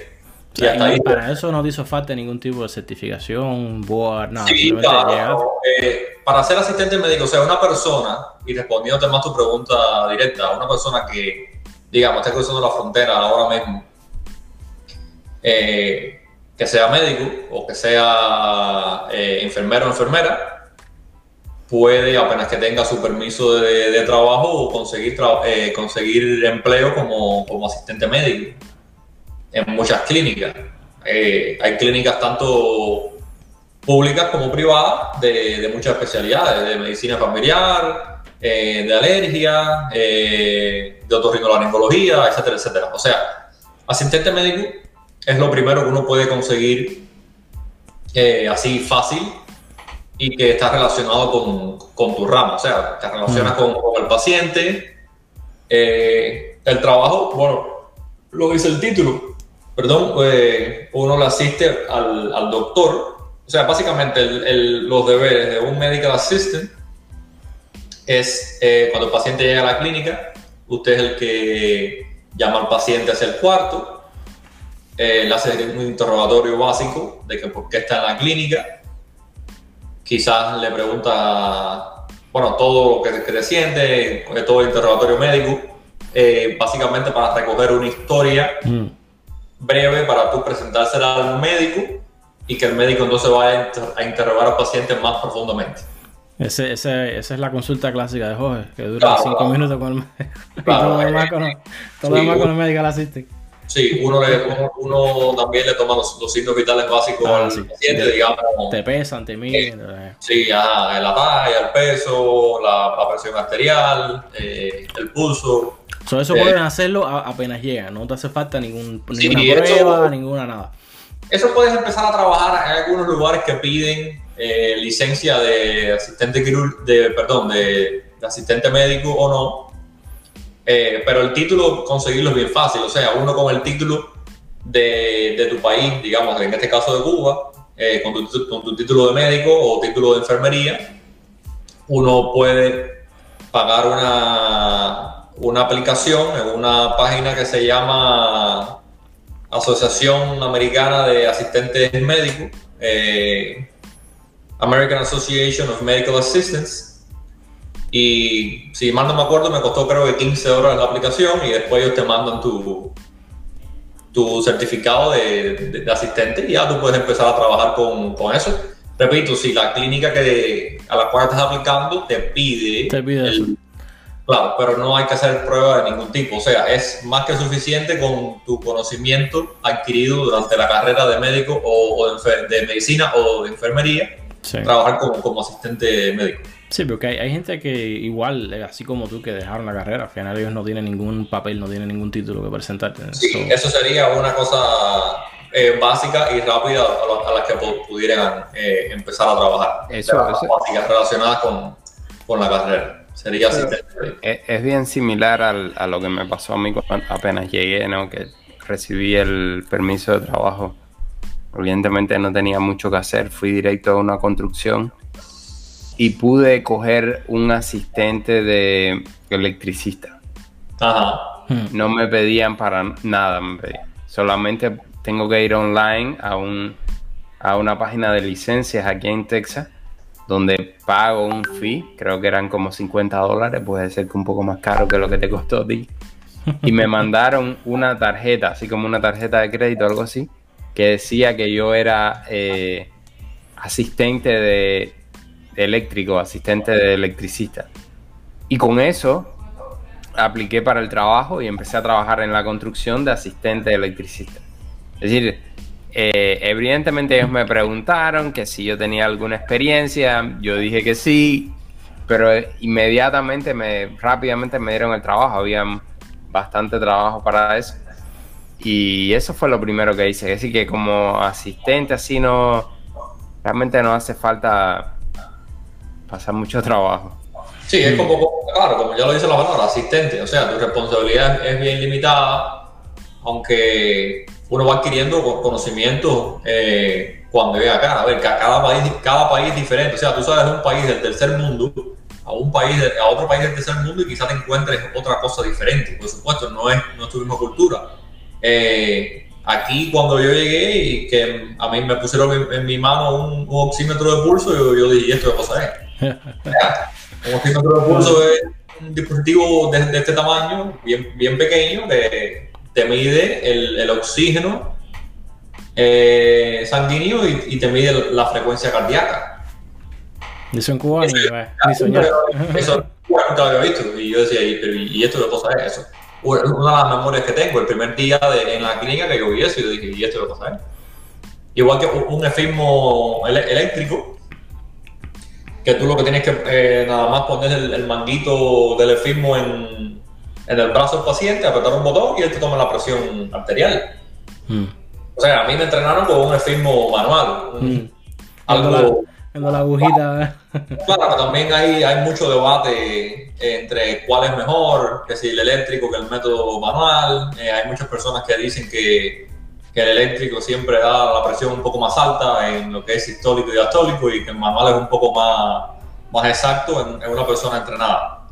O sea, y hasta ahí, para eso no te hizo falta ningún tipo de certificación, board, nada. Sí, claro, eh, para ser asistente médico, o sea, una persona, y respondiéndote más tu pregunta directa, una persona que, digamos, está cruzando la frontera ahora mismo, eh, que sea médico o que sea eh, enfermero o enfermera, puede, apenas que tenga su permiso de, trabajo, conseguir, tra eh, conseguir empleo como, como asistente médico en muchas clínicas. Eh, hay clínicas tanto públicas como privadas de, muchas especialidades, de medicina familiar, eh, de alergia, de otorrinolaringología, etcétera, etcétera. O sea, asistente médico es lo primero que uno puede conseguir así fácil y que está relacionado con, con, tu rama, o sea, te relacionas mm. con, con, el paciente. Eh, el trabajo, bueno, lo dice el título, perdón, eh, uno le asiste al, al, doctor. O sea, básicamente el, el, los deberes de un medical assistant es eh, cuando el paciente llega a la clínica, usted es el que llama al paciente hacia el cuarto, eh, le hace un interrogatorio básico de que por qué está en la clínica, quizás le pregunta, bueno, todo lo que, que te siente, todo el interrogatorio médico, eh, básicamente para recoger una historia. Mm breve para tú presentársela al médico y que el médico entonces vaya a interrogar al paciente más profundamente. Ese, ese, esa es la consulta clásica de Jorge, que dura claro, cinco claro. minutos con el médico. Claro, todo lo demás con, todo sí, con el médico la asiste. Sí, uno, le, uno, uno, también le toma los, los signos vitales básicos ah, al sí. paciente, digamos. Te pesan, te miden. Eh, sí, ajá, la talla, el peso, la, la presión arterial, eh, el pulso. So, eso eh, pueden hacerlo apenas llegan, no te hace falta ningún, sí, ninguna prueba, eso, ninguna nada. Eso puedes empezar a trabajar en algunos lugares que piden eh, licencia de asistente de, perdón, de, de, asistente médico o no. Eh, pero el título conseguirlo es bien fácil, o sea, uno con el título de, de tu país, digamos, en este caso de Cuba, eh, con, tu, con tu título de médico o título de enfermería, uno puede pagar una, una aplicación en una página que se llama Asociación Americana de Asistentes Médicos, eh, American Association of Medical Assistants. Y si mal no me acuerdo, me costó creo que 15 horas la aplicación y después ellos te mandan tu, tu certificado de, de, de asistente y ya tú puedes empezar a trabajar con, con eso. Repito, si la clínica que, a la cual estás aplicando te pide, te pide el, eso Claro, pero no hay que hacer prueba de ningún tipo. O sea, es más que suficiente con tu conocimiento adquirido durante la carrera de médico o, o de, de, medicina o de enfermería, sí. trabajar como, como, asistente médico. Sí, porque hay, hay, gente que igual, así como tú, que dejaron la carrera, al final ellos no tienen ningún papel, no tienen ningún título que presentarte. Sí, eso, eso sería una cosa eh, básicas y rápidas a, las que pudieran eh, empezar a trabajar. Eso, Básicas relacionadas con, con la carrera. Sería así. Es, bien similar al, a lo que me pasó a mí cuando apenas llegué, ¿no? Que recibí el permiso de trabajo. Evidentemente no tenía mucho que hacer, fui directo a una construcción y pude coger un asistente de electricista. Ajá. Hmm. No me pedían para nada, me pedían. Solamente tengo que ir online a, un, a una página de licencias aquí en Texas, donde pago un fee, creo que eran como 50 dólares, puede ser que un poco más caro que lo que te costó a ti. Y me mandaron una tarjeta, así como una tarjeta de crédito, algo así, que decía que yo era eh, asistente de eléctrico, asistente de electricista. Y con eso apliqué para el trabajo y empecé a trabajar en la construcción de asistente de electricista. Es decir, eh, evidentemente ellos me preguntaron que si yo tenía alguna experiencia, yo dije que sí, pero inmediatamente, me, rápidamente me dieron el trabajo, había bastante trabajo para eso. Y eso fue lo primero que hice. Decir, que como asistente así no, realmente no hace falta pasar mucho trabajo. Sí, es como, claro, como ya lo dice la palabra, asistente. O sea, tu responsabilidad es bien limitada, aunque uno va adquiriendo conocimiento eh, cuando llega acá. A ver, cada país, cada país es diferente. O sea, tú sales de un país del tercer mundo a un país, a otro país del tercer mundo y quizás te encuentres otra cosa diferente. Por supuesto, no es, no es tu misma cultura. Eh, aquí cuando yo llegué y que a mí me pusieron en, mi mano un, oxímetro de pulso, yo, yo dije, ¿y esto qué cosa es? Un oxímetro de pulso es un dispositivo de, de, este tamaño, bien, bien pequeño, que te mide el, el oxígeno eh, sanguíneo y, y, te mide la frecuencia cardíaca. Eso en Cuba ni, ni soñar. Eso nunca lo había visto. Y yo decía, ¿y, pero, ¿y esto qué cosa es eso? Una de las memorias que tengo, el primer día de, en la clínica que yo vi eso, y yo dije, ¿y esto qué cosa es? Igual que un efismo eléctrico, que tú lo que tienes que eh, nada más poner el, el manguito del efismo en, en el brazo del paciente, apretar un botón y él te toma la presión arterial. Mm. O sea, a mí me entrenaron con un efismo manual. Mm. Algo, la, la agujita. Claro, que también hay, hay mucho debate entre cuál es mejor, que si el eléctrico que el método manual. Eh, hay muchas personas que dicen que, que, el eléctrico siempre da la presión un poco más alta en lo que es sistólico y diastólico y que el manual es un poco más, más exacto en, en una persona entrenada.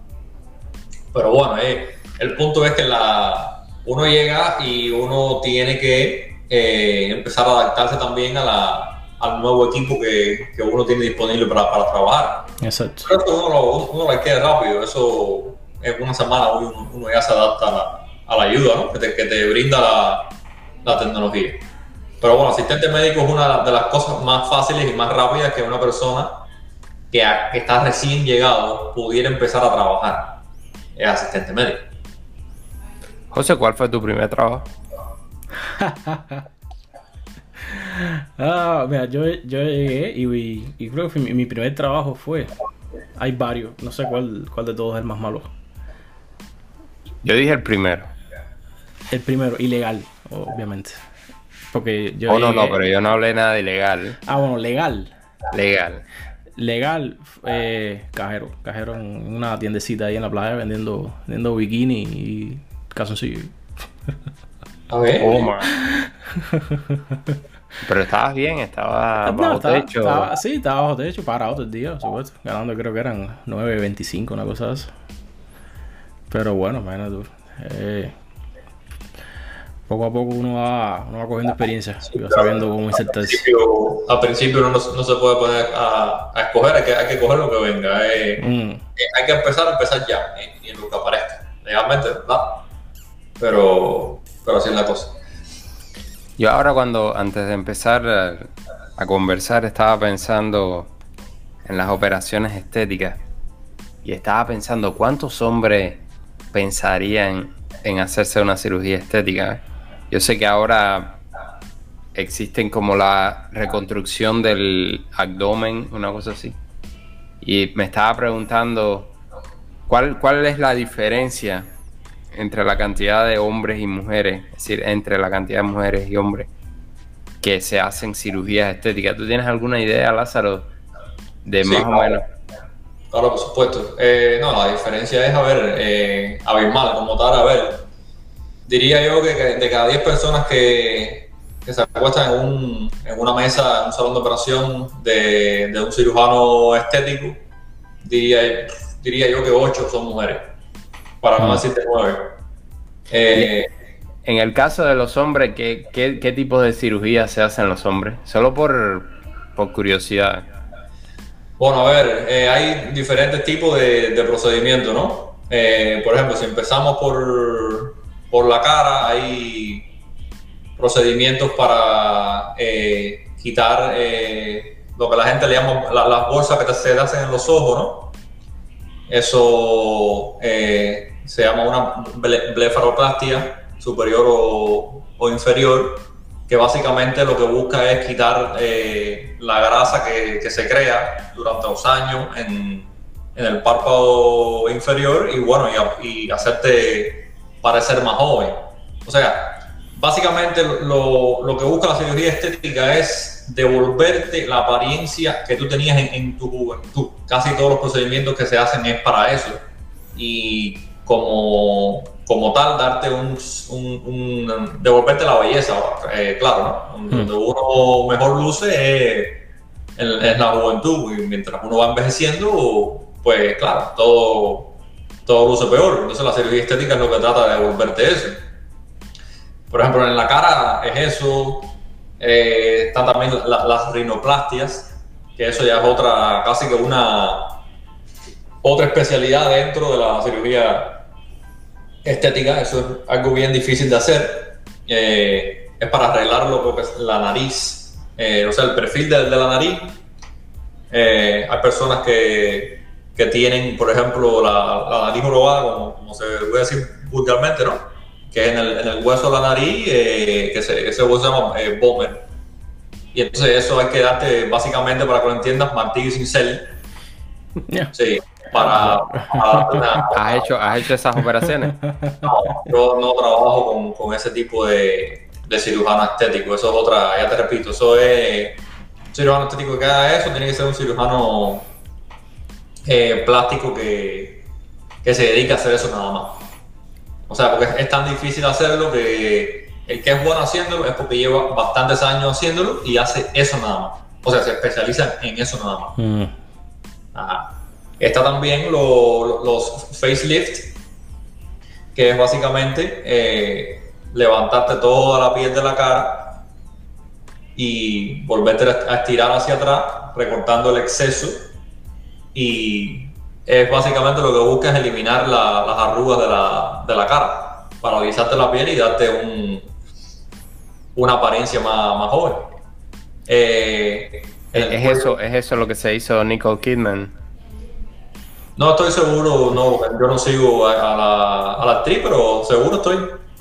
Pero bueno, eh, el punto es que la, uno llega y uno tiene que eh, empezar a adaptarse también a la, al nuevo equipo que, que uno tiene disponible para, para trabajar. Exacto. Pero esto uno lo, uno lo queda rápido, eso en una semana uno, uno ya se adapta a la, a la ayuda ¿no? que, te, que, te, brinda la, la, tecnología. Pero bueno, asistente médico es una de las cosas más fáciles y más rápidas que una persona que, que está recién llegado pudiera empezar a trabajar. Es asistente médico. José, ¿cuál fue tu primer trabajo? ah, mira, yo, yo llegué y, y, creo que mi, primer trabajo fue. Hay varios, no sé cuál, cuál de todos es el más malo. Yo dije el primero. El primero, ilegal, obviamente. Porque yo. Oh, no, no, pero yo no hablé nada de ilegal. Ah, bueno, legal. Legal. Legal, eh, cajero. Cajero en una tiendecita ahí en la playa vendiendo, vendiendo bikini y calzoncillo. A ver. Oh, Pero estabas bien, estaba bajo techo. sí, estaba bajo techo, parado todo el día, supuesto. Ganando creo que eran 9.25, una cosa así. Pero bueno, imagínate eh, poco a poco uno va, uno va cogiendo experiencia y va sabiendo cómo insertarse. Al principio, uno no, se puede poner a, escoger, hay que, hay que coger lo que venga. Eh, mm. eh, hay que empezar, empezar ya, y en lo que aparezca. Legalmente, ¿verdad? pero, pero así es la cosa. Yo ahora cuando, antes de empezar a, conversar, estaba pensando en las operaciones estéticas y estaba pensando cuántos hombres pensarían en hacerse una cirugía estética. Yo sé que ahora existen como la reconstrucción del abdomen, una cosa así. Y me estaba preguntando cuál, cuál es la diferencia entre la cantidad de hombres y mujeres, es decir, entre la cantidad de mujeres y hombres que se hacen cirugías estéticas. ¿Tú tienes alguna idea, Lázaro, de más o menos? Claro, por supuesto. Eh, no, la diferencia es, a ver, eh, abismal, como tal, a ver. Diría yo que, de cada 10 personas que, se acuestan en, un, en, una mesa, en un salón de operación de, de un cirujano estético, diría, diría yo que 8 son mujeres, para no decirte 9. Eh, en el caso de los hombres, ¿qué, qué, qué tipo de cirugía se hacen los hombres? Solo por, por curiosidad. Bueno, a ver, eh, hay diferentes tipos de, de procedimientos, ¿no? Eh, por ejemplo, si empezamos por, por la cara, hay procedimientos para eh, quitar lo que la gente le llama las bolsas que se hacen en los ojos, ¿no? Eso se llama una blefaroplastia superior o, o inferior que básicamente lo que busca es quitar eh, la grasa que, que, se crea durante los años en, en, el párpado inferior y bueno, y, y, hacerte parecer más joven. O sea, básicamente lo, lo, que busca la cirugía estética es devolverte la apariencia que tú tenías en, en tu juventud. Casi todos los procedimientos que se hacen es para eso. Y como como tal, darte un, un, devolverte la belleza, eh, claro, ¿no? Donde uno mejor luce es la juventud y mientras uno va envejeciendo, pues claro, todo, todo luce peor. Entonces la cirugía estética es lo que trata de devolverte eso. Por ejemplo, en la cara es eso, eh, están también las rinoplastias, que eso ya es otra, casi que una otra especialidad dentro de la cirugía estética, eso es algo bien difícil de hacer. Eh, es para arreglar lo que es la nariz, eh, o sea, el perfil de, la nariz. Eh, hay personas que, que, tienen, por ejemplo, la, la nariz jorobada, como, como, se puede decir vulgarmente, ¿no? Que en el, en el hueso de la nariz, que ese hueso se llama bomber. Y entonces eso hay que darte, básicamente, para que lo entiendas, martillo sin cel. Sí, para, ¿Has, hecho, ¿Has hecho esas operaciones? No, yo no trabajo con, con ese tipo de, de, cirujano estético. Eso es otra, ya te repito, eso es un cirujano estético que haga eso, tiene que ser un cirujano eh, plástico que, que se dedica a hacer eso nada más. O sea, porque es tan difícil hacerlo que el que es bueno haciéndolo es porque lleva bastantes años haciéndolo y hace eso nada más. O sea, se especializa en eso nada más. Mm. Ajá. Está también los facelift, que es básicamente eh, levantarte toda la piel de la cara y volverte a estirar hacia atrás, recortando el exceso. Y es básicamente lo que busca es eliminar las arrugas de la, de la cara, para alisarte la piel y darte un, una apariencia más, más joven. Eh, es, eso, es eso lo que se hizo Nicole Kidman no estoy seguro, no, yo no sigo a, la, a la actriz, pero seguro estoy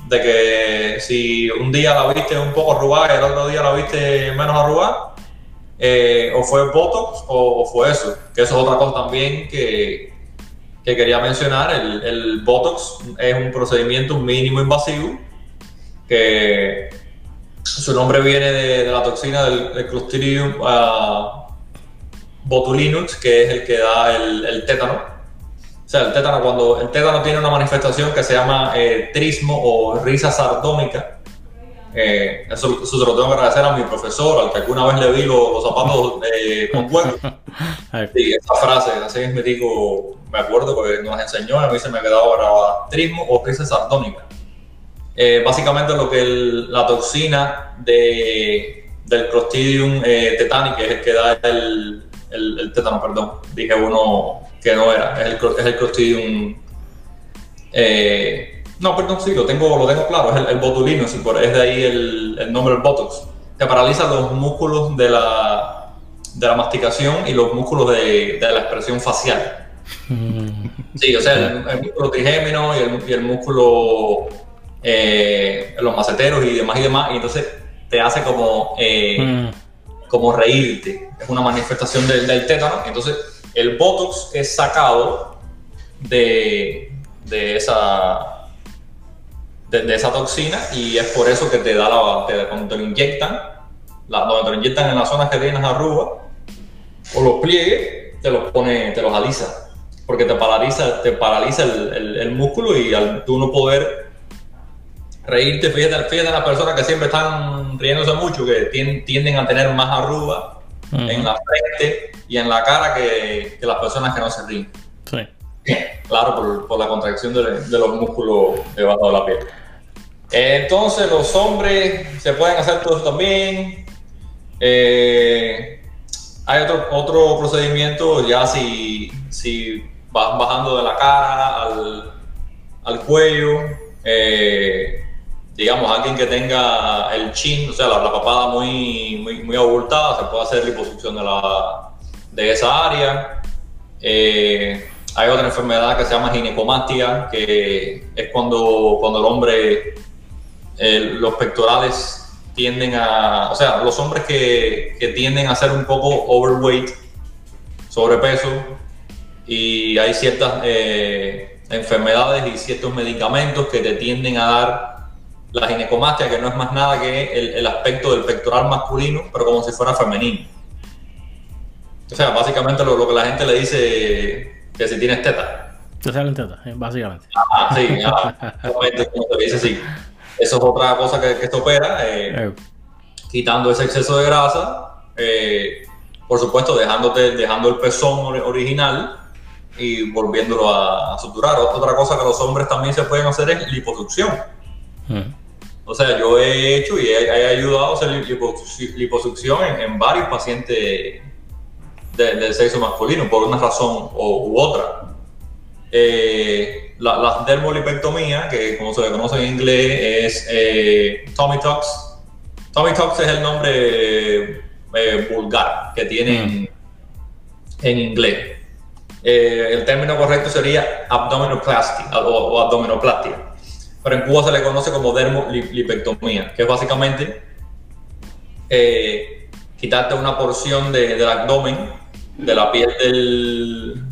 de que si un día la viste un poco arrugada y el otro día la viste menos arrugada, eh, o fue Botox o, fue eso. Que eso es otra cosa también que, que quería mencionar. El, el, Botox es un procedimiento mínimo invasivo que su nombre viene de, la toxina del, Clostridium uh, botulinus, que es el que da el, el tétano. O sea, el tétano, cuando el tétano tiene una manifestación que se llama eh, trismo o risa sardónica, eh, eso, eso, se lo tengo que agradecer a mi profesor, al que alguna vez le vi los, zapatos eh, con cuero. sí, esa frase, así es me digo, me acuerdo porque nos enseñó, a mí se me ha quedado grabada, trismo o risa sardónica. Eh, básicamente lo que la toxina de, del Clostridium tetani, que es el que da el, el, tétano, perdón. Dije uno que no era, es el, es el Clostridium. No, perdón, sí, lo tengo, lo tengo claro, es el, botulino, sí, por, es de ahí el, el nombre del Botox. Que paraliza los músculos de la, de la masticación y los músculos de, de la expresión facial. Sí, o sea, el, músculo trigémino y el, y el músculo, eh, los maceteros y demás y demás, y entonces te hace como eh, mm como reírte. Es una manifestación del, del tétano. Entonces, el Botox es sacado de, de esa, de, esa toxina y es por eso que te da la, te, cuando te lo inyectan, la, te lo inyectan en las zonas que tienes arrugas, o los pliegues, te los pone, te los alisa. Porque te paraliza, te paraliza el, el, músculo y al tú no poder reírte, fíjate, fíjate en las personas que siempre están riéndose mucho, que tienden, a tener más arrugas en la frente y en la cara que, que, las personas que no se ríen. Sí. Claro, por, por la contracción de, de, los músculos debajo de la piel. Entonces, los hombres se pueden hacer todo también. Eh, hay otro, otro procedimiento, ya si, si vas bajando de la cara al, al cuello. Eh, digamos, alguien que tenga el chin, o sea, la, papada muy, muy, muy, abultada, se puede hacer liposucción de, la, de esa área. Eh, hay otra enfermedad que se llama ginecomastia, que es cuando, cuando el hombre, eh, los pectorales tienden a, o sea, los hombres que, que tienden a ser un poco overweight, sobrepeso, y hay ciertas eh, enfermedades y ciertos medicamentos que te tienden a dar la ginecomastia, que no es más nada que el, aspecto del pectoral masculino, pero como si fuera femenino. O sea, básicamente lo, que la gente le dice que si tienes teta. Te salen teta, eh, básicamente. Ah, sí, ah, como te dice, sí. Eso es otra cosa que, que esto opera, eh, eh. quitando ese exceso de grasa, por supuesto dejándote, dejando el pezón original y volviéndolo a, suturar. Otra cosa que los hombres también se pueden hacer es liposucción. O sea, yo he hecho y he, ayudado a hacer liposucción en, varios pacientes del sexo masculino por una razón u otra. Eh, la, dermolipectomía, que como se le conoce en inglés, es eh, Tommy Talks. Tommy Talks es el nombre eh, vulgar que tienen en inglés. el término correcto sería abdominoplastia o abdominoplastia pero en Cuba se le conoce como dermolipectomía, que es básicamente eh, quitarte una porción del abdomen, de la piel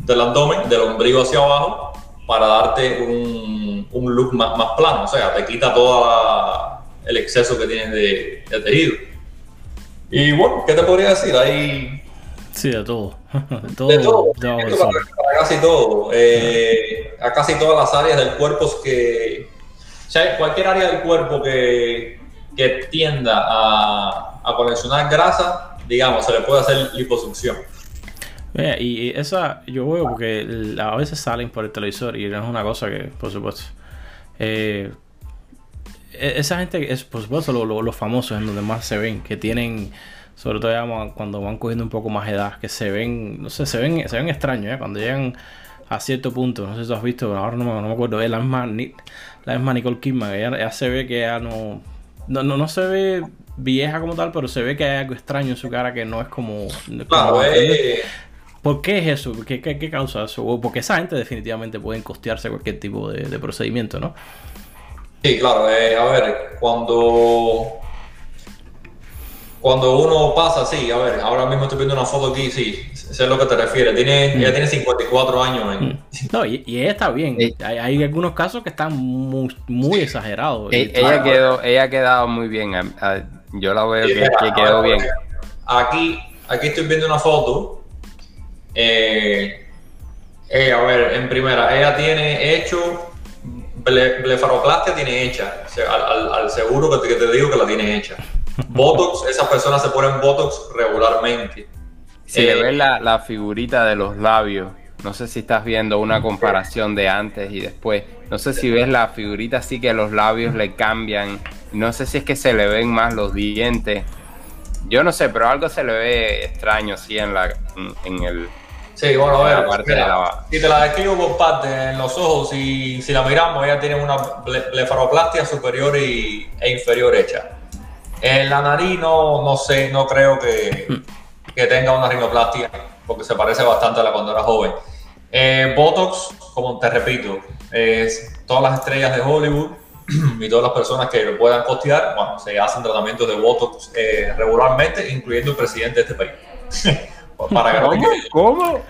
del, abdomen, del ombligo hacia abajo, para darte un, look más, plano, o sea, te quita todo el exceso que tienes de, tejido. Y bueno, ¿qué te podría decir? Hay... Sí, de todo. de todo. De todo. para, casi todo. Eh, a casi todas las áreas del cuerpo que, o sea, cualquier área del cuerpo que, que tienda a, a, coleccionar grasa, digamos, se le puede hacer liposucción. Y esa, yo veo porque a veces salen por el televisor y no es una cosa que, por supuesto, eh, e, esa gente, es, por supuesto, los famosos en donde más se ven, que tienen, sobre todo digamos, cuando van cogiendo un poco más edad, que se ven, no sé, se ven, se ven extraños, ¿eh? cuando llegan a cierto punto, no sé si tú has visto, ahora no, no me acuerdo, es la misma, la misma Nicole Kidman, ella, se ve que ya no, no, no, se ve vieja como tal, pero se ve que hay algo extraño en su cara que no es como... Claro, eh. ¿Por qué es eso? ¿Qué, qué, causa eso? Porque esa gente definitivamente pueden costearse cualquier tipo de, procedimiento, ¿no? Sí, claro. Eh, a ver, cuando cuando uno pasa, sí, a ver, ahora mismo estoy viendo una foto aquí, sí, sé a lo que te refieres. Tiene, Ella mm. tiene 54 años. Mm. No, y, ella está bien. Hay, algunos casos que están muy, muy exagerados. E, ella, quedó, ella ha quedado muy bien. Yo la veo que, quedó bien. Aquí, aquí estoy viendo una foto. Eh, eh, a ver, en primera, ella tiene hecho blefaroplastia tiene hecha, al, al, seguro que que te digo que la tiene hecha. Botox, esas personas se ponen Botox regularmente. Si le eh, ves la, figurita de los labios, no sé si estás viendo una comparación de antes y después. No sé si ves la figurita así que los labios le cambian. No sé si es que se le ven más los dientes. Yo no sé, pero algo se le ve extraño así en, la, en, el... Sí, bueno, a ver, si te la describo por parte, en los ojos, si, si la miramos, ella tiene una blefaroplastia superior y, e inferior hecha. En la nariz no, sé, no creo que, tenga una rinoplastia, porque se parece bastante a la cuando era joven. Eh, Botox, como te repito, es todas las estrellas de Hollywood y todas las personas que lo puedan costear, bueno, se hacen tratamientos de Botox eh, regularmente, incluyendo el presidente de este país. Para ¿Cómo? ¿Cómo?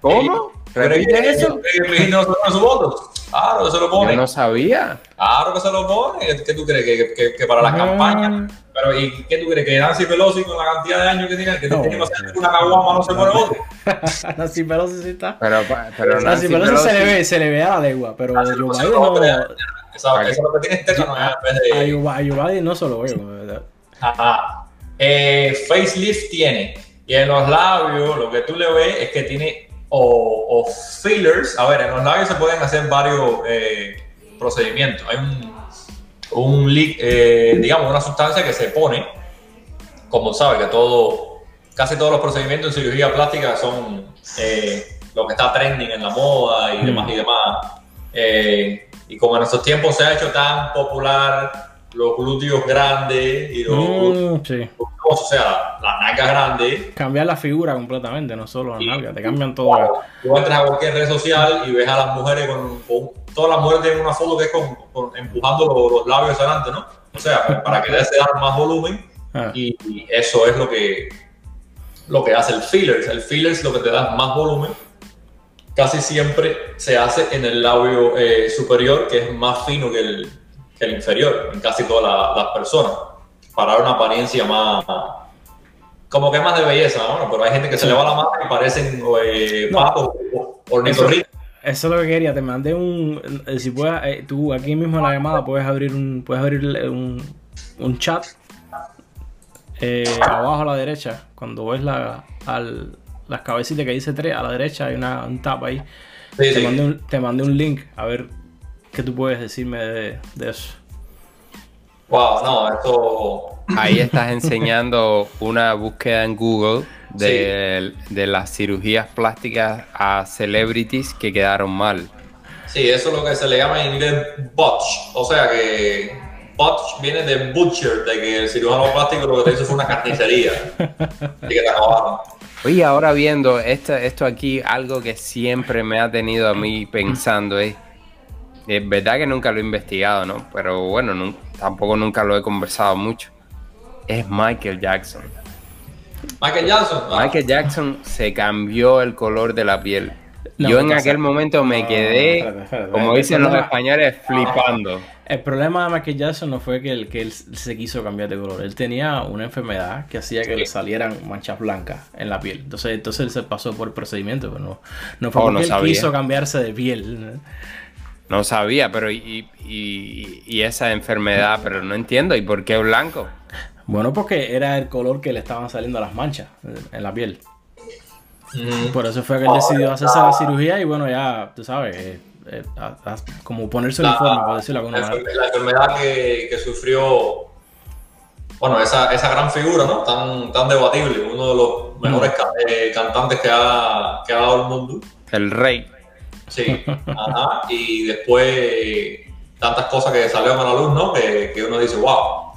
¿Cómo? ¿Repite eso? ¿Que no se pone su voto? Claro, que se lo pone. Yo no sabía. Claro que se lo pone. ¿Qué tú crees? ¿Que, que, que para las Ah. campañas? Pero, ¿y qué tú crees? ¿Que Nancy Pelosi con la cantidad de años que tiene, que No. tiene que hacer una caguama no se pone voto? Nancy Pelosi sí está. Pero, pero Nancy Nancy Pelosi se le ve, se le ve a la legua, pero Nancy Joe Biden no no. crea. Eso, ¿Para qué? eso es lo que tiene externo, ¿no? vez A de... Joe, a Joe Biden no se lo veo. ¿verdad? Ajá. Eh, facelift tiene. Y en los labios lo que tú le ves es que tiene o, o fillers. A ver, en los labios se pueden hacer varios eh, procedimientos. Hay un, un eh, digamos, una sustancia que se pone, como sabes, que todo, casi todos los procedimientos en cirugía plástica son eh, lo que está trending en la moda y Mm. demás y demás. Eh, y como en estos tiempos se ha hecho tan popular los glúteos grandes y los glúteos, Mm, sí. O sea, las nalgas grandes, Cambiar la figura completamente, no solo la Y- nalga, te cambian todo. Tú entras a cualquier red social y ves a las mujeres con, con- todas las mujeres tienen una foto que es con, con- empujando los, los labios adelante, ¿no? O sea, para que les dar más volumen Ah, y, y eso es lo que lo que hace el fillers. El fillers lo que te da más volumen. Casi siempre se hace en el labio eh, superior, que es más fino que el, que el inferior, en casi todas la- las personas, para dar una apariencia más, como que más de belleza, ¿no? Pero hay gente que se le va la mano y parecen eh, No. patos o ornitorrincos. Eso es lo que quería, te mandé un. eh, Si puedes, eh, tú aquí mismo en la llamada puedes abrir un, puedes abrir un, un chat eh, abajo a la derecha, cuando ves la, al, las cabecitas que dice 3, a la derecha hay una, un tab ahí. Sí, Te, sí. mandé un, te mandé un link a ver qué tú puedes decirme de, de eso. Wow, no, esto. Ahí estás enseñando una búsqueda en Google de, de las cirugías plásticas a celebrities que quedaron mal. Sí, eso es lo que se le llama en inglés botch. O sea que botch viene de butcher, de que el cirujano plástico lo que te hizo fue una carnicería. y que te acabaron. Oye, ahora viendo esto, esto aquí, algo que siempre me ha tenido a mí pensando es, es verdad que nunca lo he investigado, ¿no? Pero bueno, tampoco nunca lo he conversado mucho. Es Michael Jackson. Michael Jackson. ah, Michael Jackson se cambió el color de la piel. No, Yo ¿qué en aquel momento me No, quedé, espérate, espérate, como dicen los españoles, flipando. El problema de Michael Jackson no fue que él, que él se quiso cambiar de color. Él tenía una enfermedad que hacía que le salieran manchas blancas en la piel. Entonces, entonces él se pasó por el procedimiento, pero no, no fue Oh, porque no él quiso cambiarse de piel. No sabía, pero y, y- y esa enfermedad, pero no entiendo. ¿Y por qué blanco? Bueno, porque era el color que le estaban saliendo las manchas en la piel. mm, Por eso fue que él decidió hacerse la cirugía y bueno, ya, tú sabes, eh, eh, a- a- como ponerse La- uniforme, por decirlo de la, alguna manera. enfer- la enfermedad que, que sufrió, bueno, esa, esa gran figura, ¿no? Tan, tan debatible, uno de los mejores ca- eh, cantantes que ha, que ha dado el mundo. El rey. Sí, ajá. Y después tantas cosas que salieron a la luz, ¿no? Que, que uno dice, wow.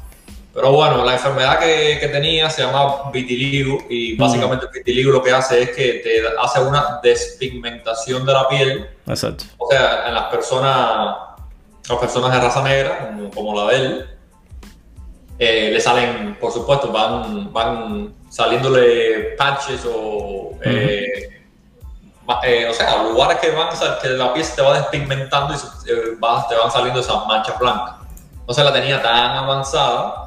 Pero bueno, la enfermedad que, que tenía se llama vitiligo y básicamente el vitiligo lo que hace es que te hace una despigmentación de la piel. Exacto. O sea, en las personas, las personas de raza negra, como, como la de él, eh, le salen, por supuesto, van, van saliéndole patches o, eh, o sea, lugares que van, que la piel te va despigmentando y eh, va- te van saliendo esas manchas blancas. Entonces la tenía tan avanzada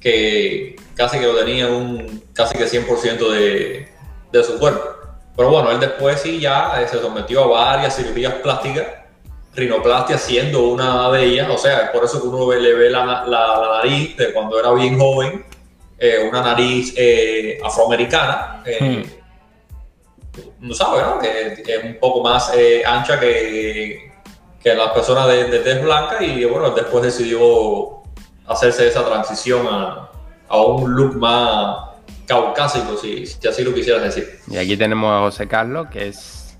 que casi que lo tenía un casi que 100% de, de su cuerpo. Pero bueno, él después sí ya eh, se sometió a varias cirugías plásticas, rinoplastia siendo una de ellas, o sea, es por eso que uno le ve la, la- la nariz de cuando era bien joven, eh, una nariz eh, afroamericana, eh, no sabe, ¿no? Que es un poco más eh, ancha que, que las personas de, de tez blanca y bueno, después decidió hacerse esa transición a, a un look más caucásico, si, si así lo quisieras decir. Y aquí tenemos a José Carlos, que es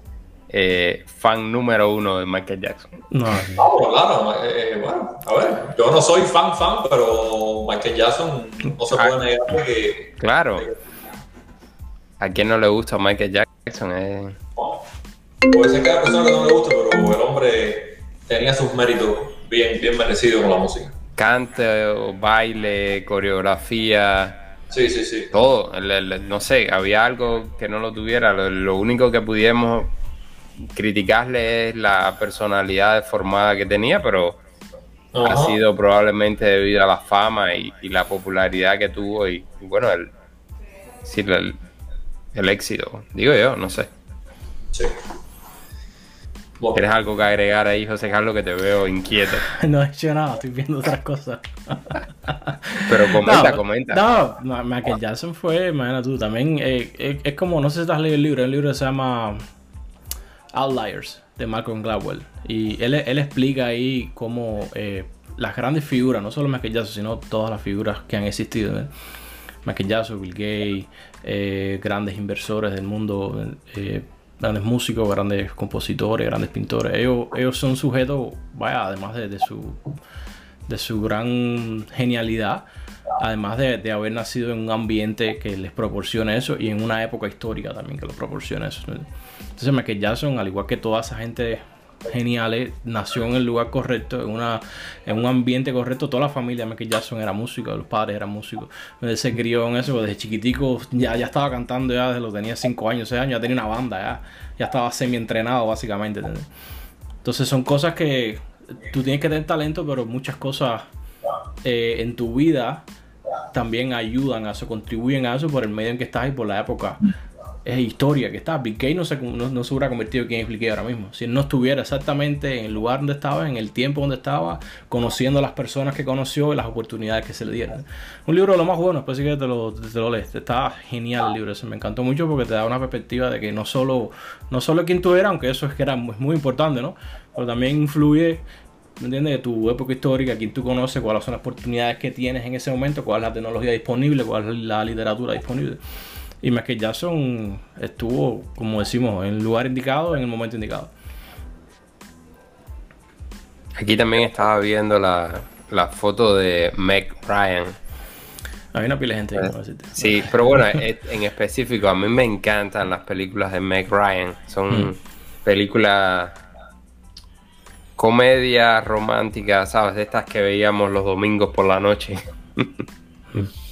eh, fan número uno de Michael Jackson. No, Ah, bueno, claro, eh, bueno, a ver, yo no soy fan fan, pero Michael Jackson no se puede negar que Claro. ¿A quién no le gusta Michael Jackson? Eh, bueno, puede ser que haya personas que no le guste, pero el hombre tenía sus méritos bien, bien merecidos con la música. canto, baile, coreografía, Sí, sí, sí. todo. No sé, había algo que no lo tuviera. Lo, único que pudiéramos criticarle es la personalidad deformada que tenía, pero ha sido probablemente debido a la fama y, la popularidad que tuvo y, bueno, el, el, éxito, digo yo, no sé. Sí. ¿Tienes algo que agregar ahí, José Carlos, que te veo inquieto? no he hecho nada, estoy viendo otras cosas. Pero comenta, comenta. No, Michael Jackson fue, imagínate tú, también eh, eh, es como, no sé si estás leyendo el libro, el libro se llama Outliers, de Malcolm Gladwell. Y él, él explica ahí cómo eh, las grandes figuras, no solo Michael Jackson, sino todas las figuras que han existido. Michael Jackson, Bill Gates, grandes inversores del mundo, grandes músicos, grandes compositores, grandes pintores. Ellos, ellos son sujetos, vaya, además de, su, de su gran genialidad, además de, haber nacido en un ambiente que les proporciona eso y en una época histórica también que les proporciona eso. Entonces Michael Jackson, al igual que toda esa gente geniales, nació en el lugar correcto, en, una, en un ambiente correcto. Toda la familia de Michael Jackson era música, los padres eran músicos. Él se crió en eso, desde chiquitico ya, ya estaba cantando, ya desde lo tenía 5 años, 6 años, ya tenía una banda, ya, ya estaba semi entrenado básicamente. Entonces son cosas que tú tienes que tener talento, pero muchas cosas eh, en tu vida también ayudan a eso, contribuyen a eso por el medio en que estás y por la época es historia que está. Gates no se, no, se hubiera convertido en quien expliqué ahora mismo. Si no estuviera exactamente en el lugar donde estaba, en el tiempo donde estaba, conociendo a las personas que conoció y las oportunidades que se le dieron. Un libro de lo más bueno, después que te lo, lees. Está genial el libro ese. Me encantó mucho porque te da una perspectiva de que no solo, no solo quién tú eras, aunque eso es que era muy, muy importante, ¿no? Pero también influye ¿me entiendes? De tu época histórica, quién tú conoces, cuáles son las oportunidades que tienes en ese momento, cuál es la tecnología disponible, cuál es la literatura disponible. Y Michael Jackson estuvo, como decimos, en el lugar indicado, en el momento indicado. Aquí también estaba viendo la, foto de Meg Ryan. Hay una pila de gente. Eh, sí, pero bueno, en específico, a mí me encantan las películas de Meg Ryan. Son mm. películas comedia romántica, ¿sabes? De estas que veíamos los domingos por la noche.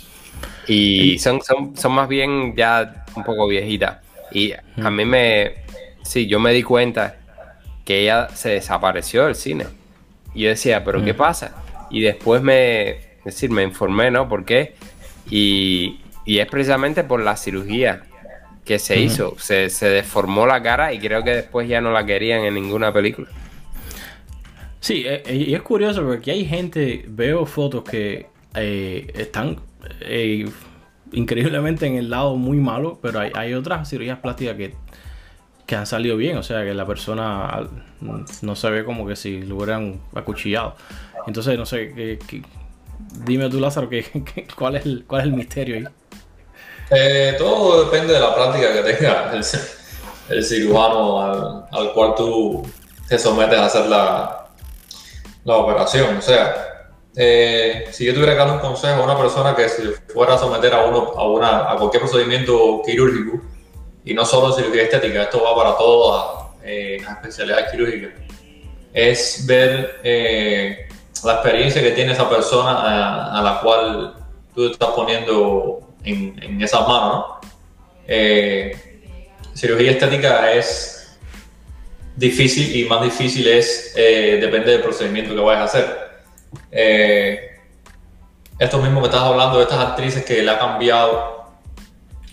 Mm. Y son, son, son más bien ya un poco viejitas. Y a mí me. Sí, yo me di cuenta que ella se desapareció del cine. Y yo decía, ¿pero qué pasa? Y después me. Es decir, me informé, ¿no? ¿Por qué? Y, y es precisamente por la cirugía que se hizo. Se, se, deformó la cara y creo que después ya no la querían en ninguna película. Sí, eh, eh, y es curioso porque hay gente, veo fotos que eh, están eh, increíblemente en el lado muy malo, pero hay, otras cirugías plásticas que, que, han salido bien, o sea que la persona no se ve como que si lo hubieran acuchillado. Entonces, no sé, dime tú Lázaro, cuál, es el, ¿cuál es el misterio ahí? Eh, todo depende de la práctica que tenga el, cirujano al, cual tú te sometes a hacer la, la operación. O sea, eh, si yo tuviera que dar un consejo a una persona que se fuera a someter a, uno, a, una, a cualquier procedimiento quirúrgico, y no solo cirugía estética, esto va para todas eh, las especialidades quirúrgicas, es ver eh, la experiencia que tiene esa persona a, la cual tú estás poniendo en, en esas manos. cirugía estética es difícil y más difícil es, depende del procedimiento que vayas a hacer eh, esto mismo que estás hablando de estas actrices que le ha cambiado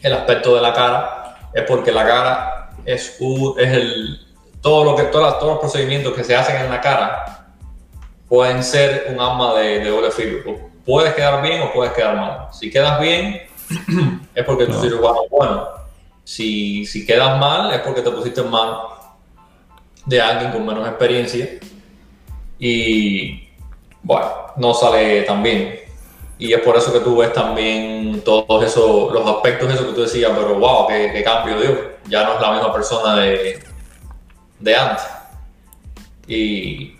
el aspecto de la cara, es porque la cara es, es el, todo lo que, todos los procedimientos que se hacen en la cara pueden ser un arma de, de doble filo. Puedes quedar bien o puedes quedar mal. Si quedas bien, es porque tu cirujano es bueno. Si, si quedas mal, es porque te pusiste en manos de alguien con menos experiencia. Y, bueno, no sale tan bien. Y es por eso que tú ves también todos esos, los aspectos esos que tú decías, pero wow, qué, cambio dio. Ya no es la misma persona de, de antes. Y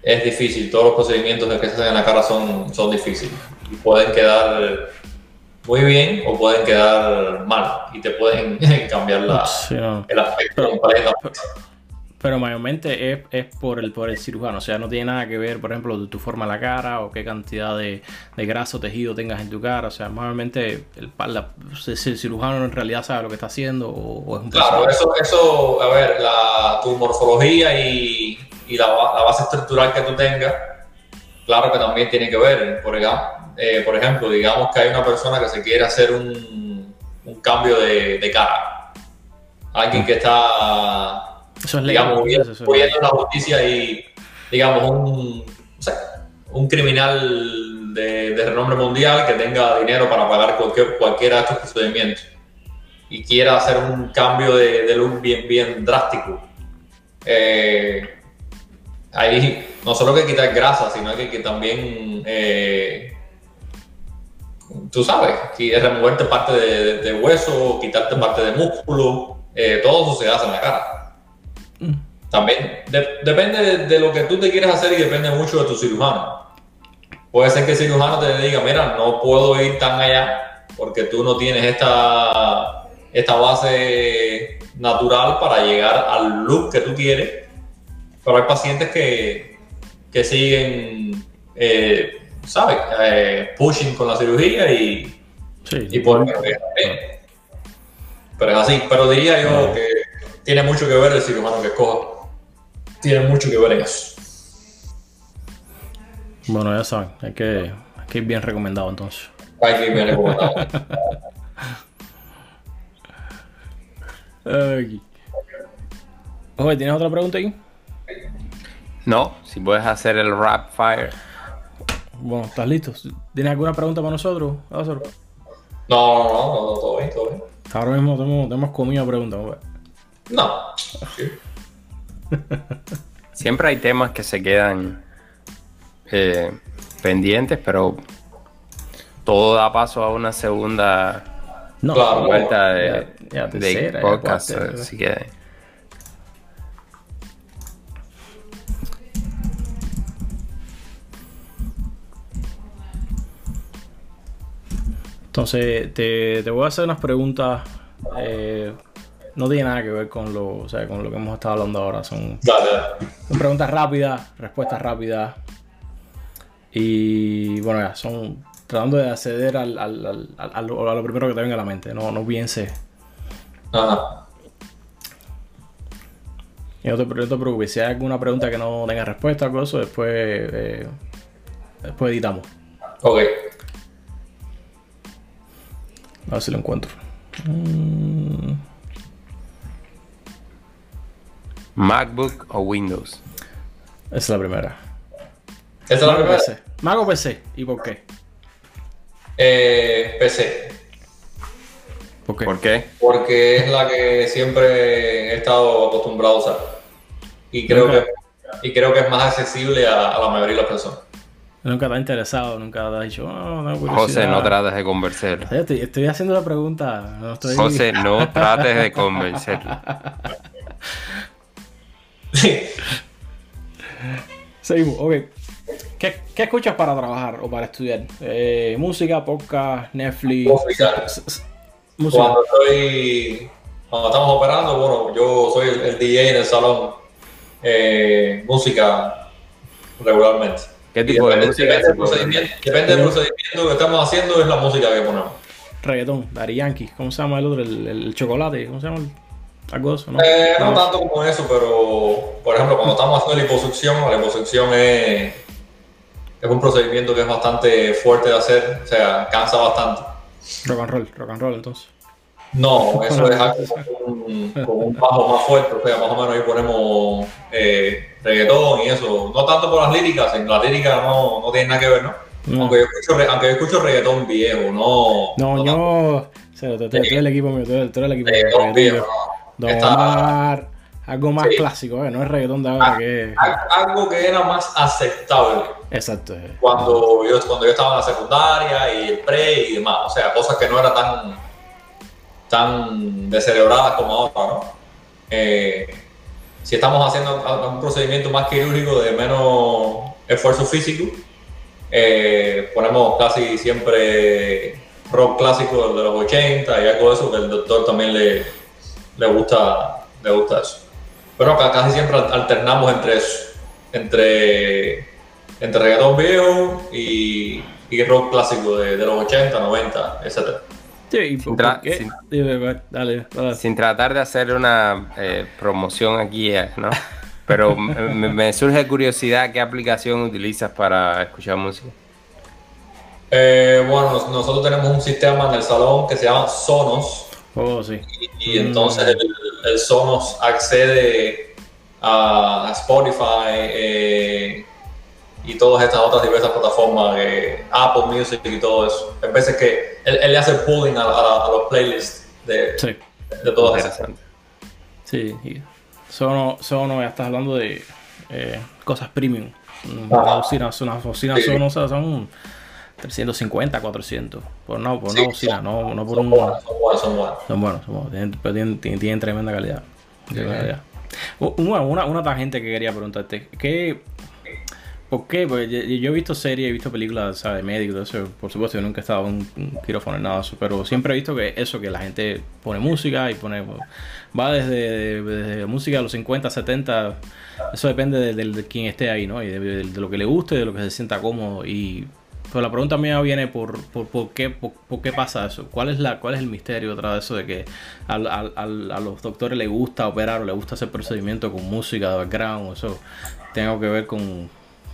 es difícil, todos los procedimientos que se hacen en la cara son, son difíciles. Y pueden quedar muy bien o pueden quedar mal. Y te pueden cambiar la, el aspecto. Pero mayormente es, es por, el, por el cirujano, o sea, no tiene nada que ver, por ejemplo, de tu forma de la cara o qué cantidad de, de grasa o tejido tengas en tu cara, o sea, mayormente el, la, el cirujano en realidad sabe lo que está haciendo o, o es un Claro, eso, eso, a ver, la, tu morfología y, y la, la, base estructural que tú tengas, claro que también tiene que ver, por ejemplo, eh, por ejemplo digamos que hay una persona que se quiere hacer un, un cambio de, de cara, alguien que está eso es digamos, huyendo la justicia y, digamos, un, o sea, un criminal de, de, renombre mundial que tenga dinero para pagar cualquier, cualquiera de estos procedimientos y quiera hacer un cambio de, de look bien, bien drástico. Eh, ahí no solo hay que quitar grasa, sino que, que también, eh, tú sabes, que removerte parte de, de, hueso, quitarte parte de músculo, eh, todo eso se hace en la cara. También de, depende de, de, lo que tú te quieres hacer y depende mucho de tu cirujano. Puede ser que el cirujano te diga, mira, no puedo ir tan allá porque tú no tienes esta, esta base natural para llegar al look que tú quieres. Pero hay pacientes que, que siguen, eh, ¿sabes? Eh, pushing con la cirugía y, sí, y por Pero es así. Pero diría yo que tiene mucho que ver el cirujano que escoja tiene mucho que ver en eso. Bueno, ya saben, hay que, hay que ir bien recomendado entonces. Hay que ir bien recomendado. Oye, ¿tienes otra pregunta ahí? No, si puedes hacer el rap fire. Bueno, ¿estás listo? ¿Tienes alguna pregunta para nosotros? No, no, no, no, todo bien, todo bien. Ahora mismo tenemos, tenemos comida preguntas. No. Siempre hay temas que se quedan eh, pendientes, pero todo da paso a una segunda no, claro, vuelta de, ya, ya de tercera, ya podcast. cuarta, así que Entonces, te, te voy a hacer unas preguntas. eh, no tiene nada que ver con lo, o sea, con lo que hemos estado hablando ahora. Son, Dale, dale. son preguntas rápidas, respuestas rápidas. Y bueno, ya, son tratando de acceder al, al, al- al- a, lo, primero que te venga a la mente. No, no pienses. Ajá. Y no te, no te preocupes. Si hay alguna pregunta que no tenga respuesta, de eso, después, eh, después editamos. Ok. A ver si lo encuentro. Mm, MacBook o Windows. esa es la primera. ¿Esa es la Mac o primera? PC. Mac o PC. ¿Y por qué? Eh, PC. ¿Por qué? ¿Por qué? Porque es la que siempre he estado acostumbrado a usar. Y creo, Nunca. que, y creo que es más accesible a, a la mayoría de las personas. Nunca te ha interesado, nunca te ha dicho, no, no, José, curiosidad". no trates de convencerlo. Sí, Estoy, estoy haciendo la pregunta. No estoy... José, no trates de convencerlo. Seguimos, ok. ¿Qué, qué escuchas para trabajar o para estudiar? Eh, música, podcast, Netflix. Música. Cuando estoy, cuando estamos operando, bueno, yo soy el, el DJ en el salón, eh, música regularmente. ¿Qué tipo de depende, música? Depende, del procedimiento, depende del procedimiento que estamos haciendo, es la música que ponemos. Reggaetón, Daddy Yankee. ¿Cómo se llama el otro? El, el chocolate. ¿Cómo se llama? el- Algo de eso, ¿no? Eh, no No. tanto como eso, pero por ejemplo, cuando estamos haciendo liposucción, la liposucción es, es un procedimiento que es bastante fuerte de hacer, o sea, cansa bastante. Rock and roll, rock and roll entonces. No, eso es algo con un, con un bajo más fuerte, o sea, más o menos ahí ponemos eh, reggaetón y eso, no tanto por las líricas, en las líricas no, no tiene nada que ver, ¿no? No. Aunque, yo escucho, aunque yo escucho reggaetón viejo, no. No, no tanto yo. o sea, tú, tú- tú eres el equipo mío, tú eres, tú eres el equipo mío. reggaetón reggaetón viejo, viejo. no. Don Está- Omar, algo más Sí. clásico, ¿eh? no es reggaetón de ahora que es. Al- Algo que era más aceptable. Exacto. cuando yo, cuando yo estaba en la secundaria y el pre y demás, o sea, cosas que no eran tan, tan descerebradas como ahora, ¿no? Eh, si estamos haciendo un procedimiento más quirúrgico de menos esfuerzo físico, eh, ponemos casi siempre rock clásico de los 80 y algo de eso que el doctor también le, le gusta le gusta eso. Pero acá casi siempre alternamos entre entre, entre reggaetón viejo y, y rock clásico de, de, los 80, 90, etc. Sí, sin, dale, sin, tratar de hacer una eh, promoción aquí, eh, ¿no? Pero me, me, surge curiosidad, ¿qué aplicación utilizas para escuchar música? Eh, bueno, nosotros tenemos un sistema en el salón que se llama Sonos. Oh, sí. Y, entonces el, Sonos accede a, Spotify eh, y todas estas otras diversas plataformas, eh, Apple Music y todo eso. En veces que él, le hace pulling a, los playlists de, de todas esas. Sí, Sonos, Sonos, ya estás hablando de cosas premium. Una bocina, una bocina Sonos son 350, 400. Por, no, por una bocina, no, no por un. Son buenos, son buenos. Son buenos, son buenos. Tienen, tienen, tremenda calidad. Una, una, una tangente que quería preguntarte. ¿Qué, ¿Por qué? Porque yo, he visto series, he visto películas de médicos, eso. Por supuesto, yo nunca he estado en un quirófano nada eso, pero siempre he visto que eso, que la gente pone música y pone. Va desde, desde música de los 50, 70. Eso depende de, de, quién esté ahí, ¿no? Y de, de, lo que le guste, de lo que se sienta cómodo. Y pero la pregunta mía viene por, por, por qué, por, qué pasa eso. ¿Cuál es, la, ¿Cuál es el misterio detrás de eso de que a los doctores les gusta operar o les gusta hacer procedimiento con música de background? Eso tengo que ver con,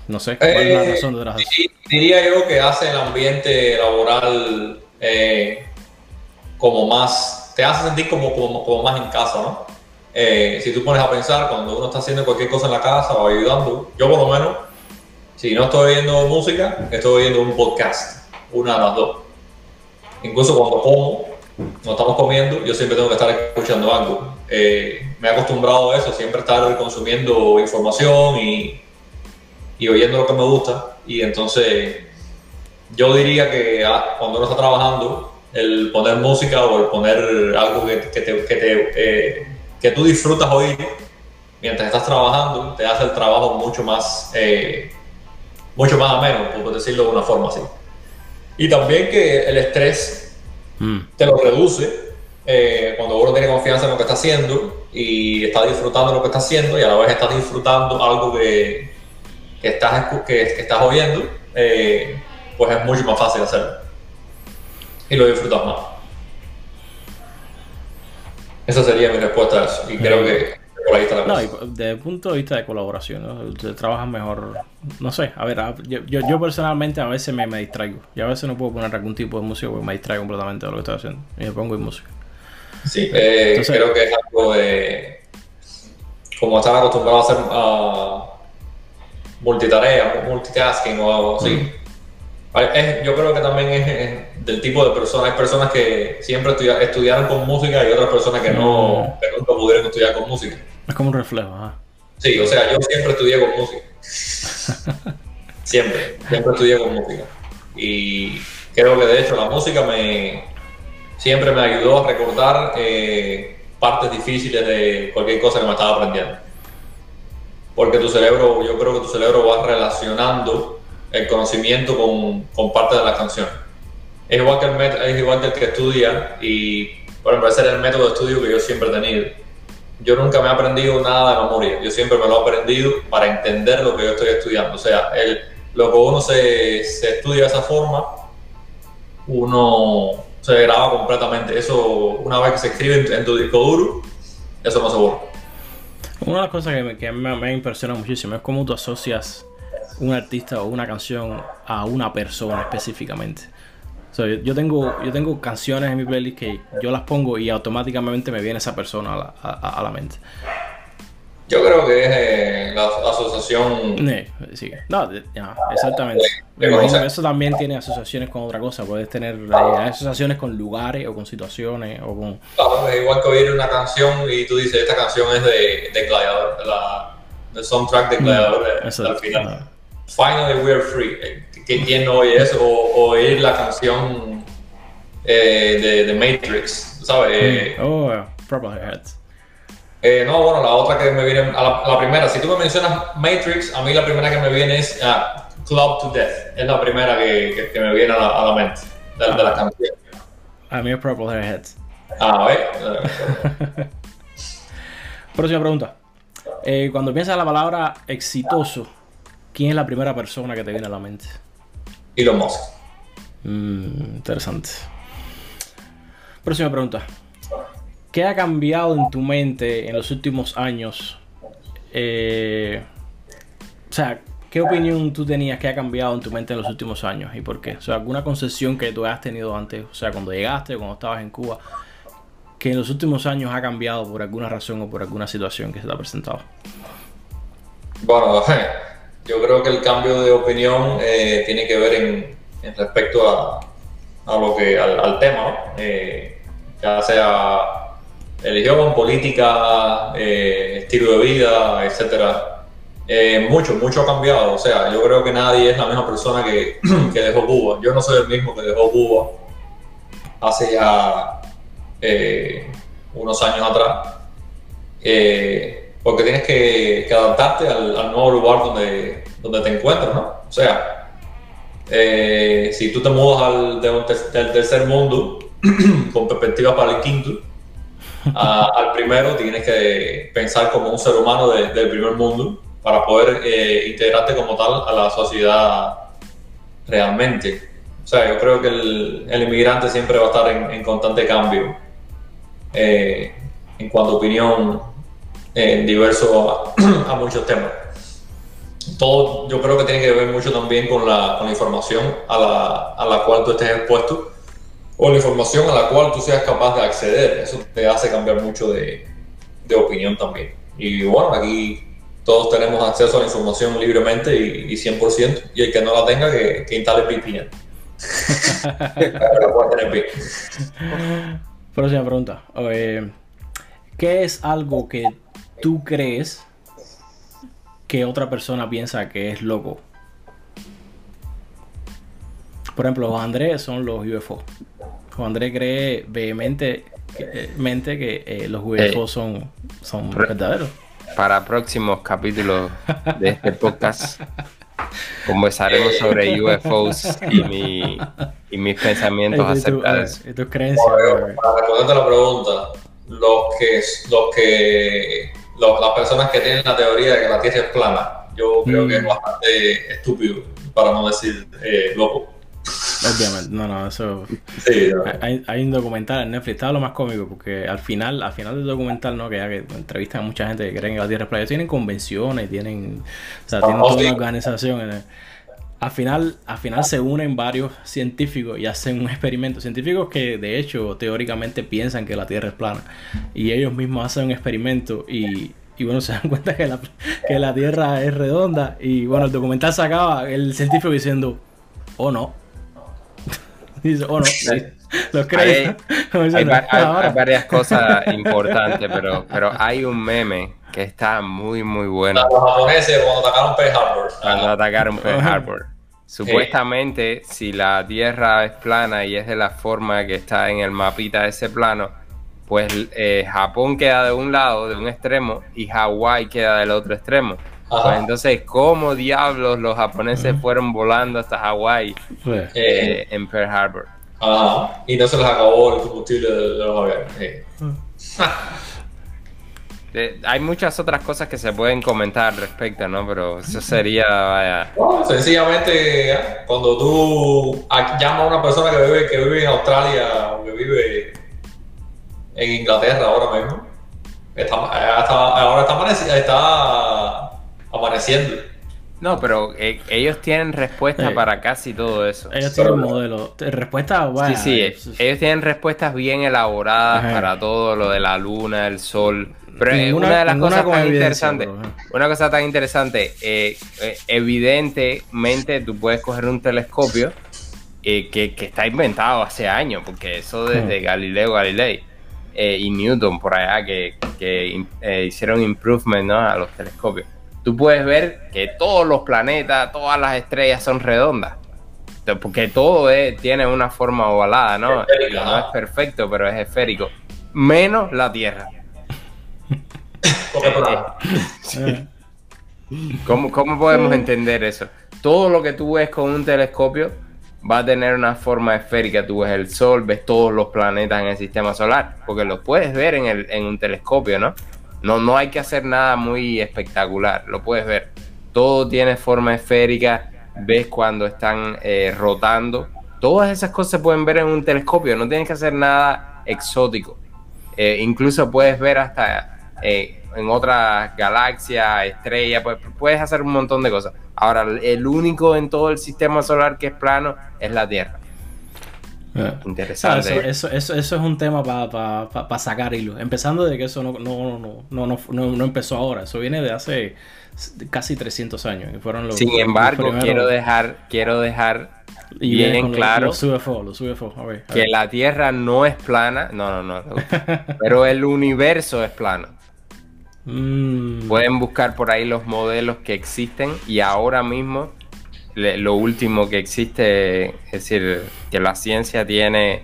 no sé, ¿cuál es la eh, razón detrás de eso? Diría yo que hace el ambiente laboral eh, como más, te hace sentir como, como, como más en casa, ¿no? Eh, si tú pones a pensar, cuando uno está haciendo cualquier cosa en la casa o ayudando, yo por lo menos si no estoy oyendo música, estoy oyendo un podcast, una de las dos. Incluso cuando como, no estamos comiendo, yo siempre tengo que estar escuchando algo. Eh, me he acostumbrado a eso, siempre estar consumiendo información y, y oyendo lo que me gusta. Y entonces yo diría que ah, cuando uno está trabajando, el poner música o el poner algo que, que, te, que, te, eh, que tú disfrutas oír mientras estás trabajando, te hace el trabajo mucho más eh, mucho más ameno, por decirlo de una forma así. Y también que el estrés mm. te lo reduce eh, cuando uno tiene confianza en lo que está haciendo y está disfrutando lo que está haciendo y a la vez estás disfrutando algo que, que estás, que, estás oyendo, eh, pues es mucho más fácil hacerlo. Y lo disfrutas más. Esa sería mi respuesta a eso. Y creo que no, desde el punto de vista de colaboración, ¿no? trabajas mejor. No sé, a ver, yo, yo, personalmente a veces me, me, distraigo. Y a veces no puedo poner algún tipo de música porque me distraigo completamente de lo que estoy haciendo. Y me pongo en música. Sí, eh, creo que es algo de. Como están acostumbrados a hacer uh, multitarea, multitasking o algo así. yo creo que también es, del tipo de personas. Hay personas que siempre estudiaron con música y otras personas que, no, mm. que nunca pudieron estudiar con música. Es como un reflejo, ¿ah? Sí, o sea, yo siempre estudié con música. siempre, siempre estudié con música. Y creo que de hecho la música me siempre me ayudó a recordar eh, partes difíciles de cualquier cosa que me estaba aprendiendo. Porque tu cerebro, yo creo que tu cerebro va relacionando el conocimiento con, con parte de la canción. Es igual que el, es igual que, el que estudia y, ejemplo, ese es el método de estudio que yo siempre he tenido yo nunca me he aprendido nada de memoria. Yo siempre me lo he aprendido para entender lo que yo estoy estudiando. O sea, el, lo que uno se, se estudia de esa forma, uno se graba completamente. Eso, una vez que se escribe en, tu disco duro, eso no se borra. Una de las cosas que me, que me impresiona muchísimo es cómo tú asocias un artista o una canción a una persona específicamente yo, tengo, yo tengo canciones en mi playlist que yo las pongo y automáticamente me viene esa persona a la, mente. Yo creo que es eh, la asociación. Sí, no, exactamente. eso también tiene asociaciones con otra cosa. Puedes tener eh, asociaciones con lugares o con situaciones o con. Claro, es igual que oír una canción y tú dices: Esta canción es de, de Gladiador, la, el soundtrack de mm, Gladiador al final. Finally, we're free quién no oye eso, o, oír la canción eh, de, de, Matrix, ¿sabes? Mm. Oh, Purple Heads. Eh, no, bueno, la otra que me viene, a la, primera, si tú me mencionas Matrix, a mí la primera que me viene es uh, Club to Death, es la primera que, que, me viene a la, a la mente, de, de la canción. A mí es Purple Heads. Ah, ¿ves? Próxima pregunta. Eh, cuando piensas la palabra exitoso, ¿quién es la primera persona que te viene a la mente? Elon Musk. Mm, interesante. Próxima pregunta. ¿Qué ha cambiado en tu mente en los últimos años? Eh, o sea, ¿qué opinión tú tenías que ha cambiado en tu mente en los últimos años y por qué? O sea, alguna concesión que tú hayas tenido antes, o sea, cuando llegaste, cuando estabas en Cuba, que en los últimos años ha cambiado por alguna razón o por alguna situación que se te ha presentado. Bueno, yo creo que el cambio de opinión eh, tiene que ver en, respecto a, a, lo que al, tema, ¿no? Eh, ya sea religión, política, eh, estilo de vida, etcétera. Mucho, mucho ha cambiado. O sea, yo creo que nadie es la misma persona que, que dejó Cuba. Yo no soy el mismo que dejó Cuba hace ya unos años atrás. Porque tienes que, adaptarte al, nuevo lugar donde, donde te encuentras, ¿no? O sea, si tú te mudas al, del tercer mundo con perspectiva para el quinto, al primero tienes que pensar como un ser humano del primer mundo para poder eh, integrarte como tal a la sociedad realmente. O sea, yo creo que el, inmigrante siempre va a estar en, constante cambio eh, en cuanto a opinión en diverso a, muchos temas. Todo yo creo que tiene que ver mucho también con la, con la información a la, a la cual tú estés expuesto o la información a la cual tú seas capaz de acceder. Eso te hace cambiar mucho de, opinión también. Y bueno, aquí todos tenemos acceso a la información libremente y, 100%, y el que no la tenga, que, que instale VPN. Próxima pregunta. ¿Qué es algo que tú crees que otra persona piensa que es loco? Por ejemplo, los Andrés son los UFO. Juan Andrés cree vehemente que, eh, los UFO eh, son, son verdaderos. Para próximos capítulos de este podcast conversaremos sobre UFOs y, mi, y mis pensamientos acerca de eso. tus creencias. para responderte la pregunta, los que, los que las personas que tienen la teoría de que la Tierra es plana, yo creo que es mm. bastante estúpido, para no decir eh, loco. Obviamente, no, no, eso. Hay, un documental en Netflix, estaba lo más cómico, porque al final, al final del documental, ¿no? Que ya que entrevistan a mucha gente que creen que la Tierra es plana, tienen convenciones, tienen. O sea, tienen toda una organización. En al final, al final se unen varios científicos y hacen un experimento. Científicos que de hecho teóricamente piensan que la Tierra es plana. Y ellos mismos hacen un experimento y, y bueno, se dan cuenta que la, que la Tierra es redonda. Y bueno, el documental se acaba, el científico diciendo, oh no, Dice, oh no, Hay, varias cosas importantes, pero, pero hay un meme que está muy, muy bueno. Los japoneses cuando atacaron Pearl Harbor. Cuando atacaron Pearl Harbor. Supuestamente, si la Tierra es plana y es de la forma que está en el mapita de ese plano, pues eh, Japón queda de un lado, de un extremo, y Hawái queda del otro extremo. Pues entonces, ¿cómo diablos los japoneses fueron volando hasta Hawái eh, en Pearl Harbor? Ajá. Y no se les acabó el combustible de los aviones. Hay muchas otras cosas que se pueden comentar al respecto, ¿no? Pero eso sería, vaya... sencillamente, cuando tú llamas a una persona que vive, que vive en Australia o que vive en Inglaterra ahora mismo, está, ahora está, está amaneciendo. No, pero eh, ellos tienen respuesta para casi todo eso. Ellos tienen un modelo. Respuesta. Sí, sí. Ellos tienen respuestas bien elaboradas para todo lo de la luna, el sol. Pero una de las cosas tan interesantes, una cosa tan interesante, eh, eh, evidentemente tú puedes coger un telescopio que, está inventado hace años, porque eso desde Galileo Galilei y Newton por allá que, hicieron improvement a los telescopios tú puedes ver que todos los planetas, todas las estrellas son redondas. Porque todo tiene una forma ovalada, ¿no? no es perfecto, pero es esférico. Menos la Tierra. Eh, ¿Cómo, ¿Cómo podemos entender eso? Todo lo que tú ves con un telescopio va a tener una forma esférica. Tú ves el Sol, ves todos los planetas en el sistema solar, porque los puedes ver en, el, en un telescopio, ¿no? No, no hay que hacer nada muy espectacular, lo puedes ver. Todo tiene forma esférica, ves cuando están eh, rotando. Todas esas cosas se pueden ver en un telescopio, no tienes que hacer nada exótico. Eh, incluso puedes ver hasta eh, en otras galaxias, estrellas, pues, puedes hacer un montón de cosas. Ahora, el único en todo el sistema solar que es plano es la Tierra. Ah. Interesante. eso, eso, eso, es un tema para sacar hilo. Empezando de que eso no, no, no, no, no, empezó ahora. Eso viene de hace casi 300 años. fueron los, Sin embargo, quiero dejar, quiero dejar bien claro los, UFO, los UFO. A ver, que la Tierra no es plana. No, no, no. pero el universo es plano. Mm. Pueden buscar por ahí los modelos que existen y ahora mismo lo último que existe, es decir, que la ciencia tiene,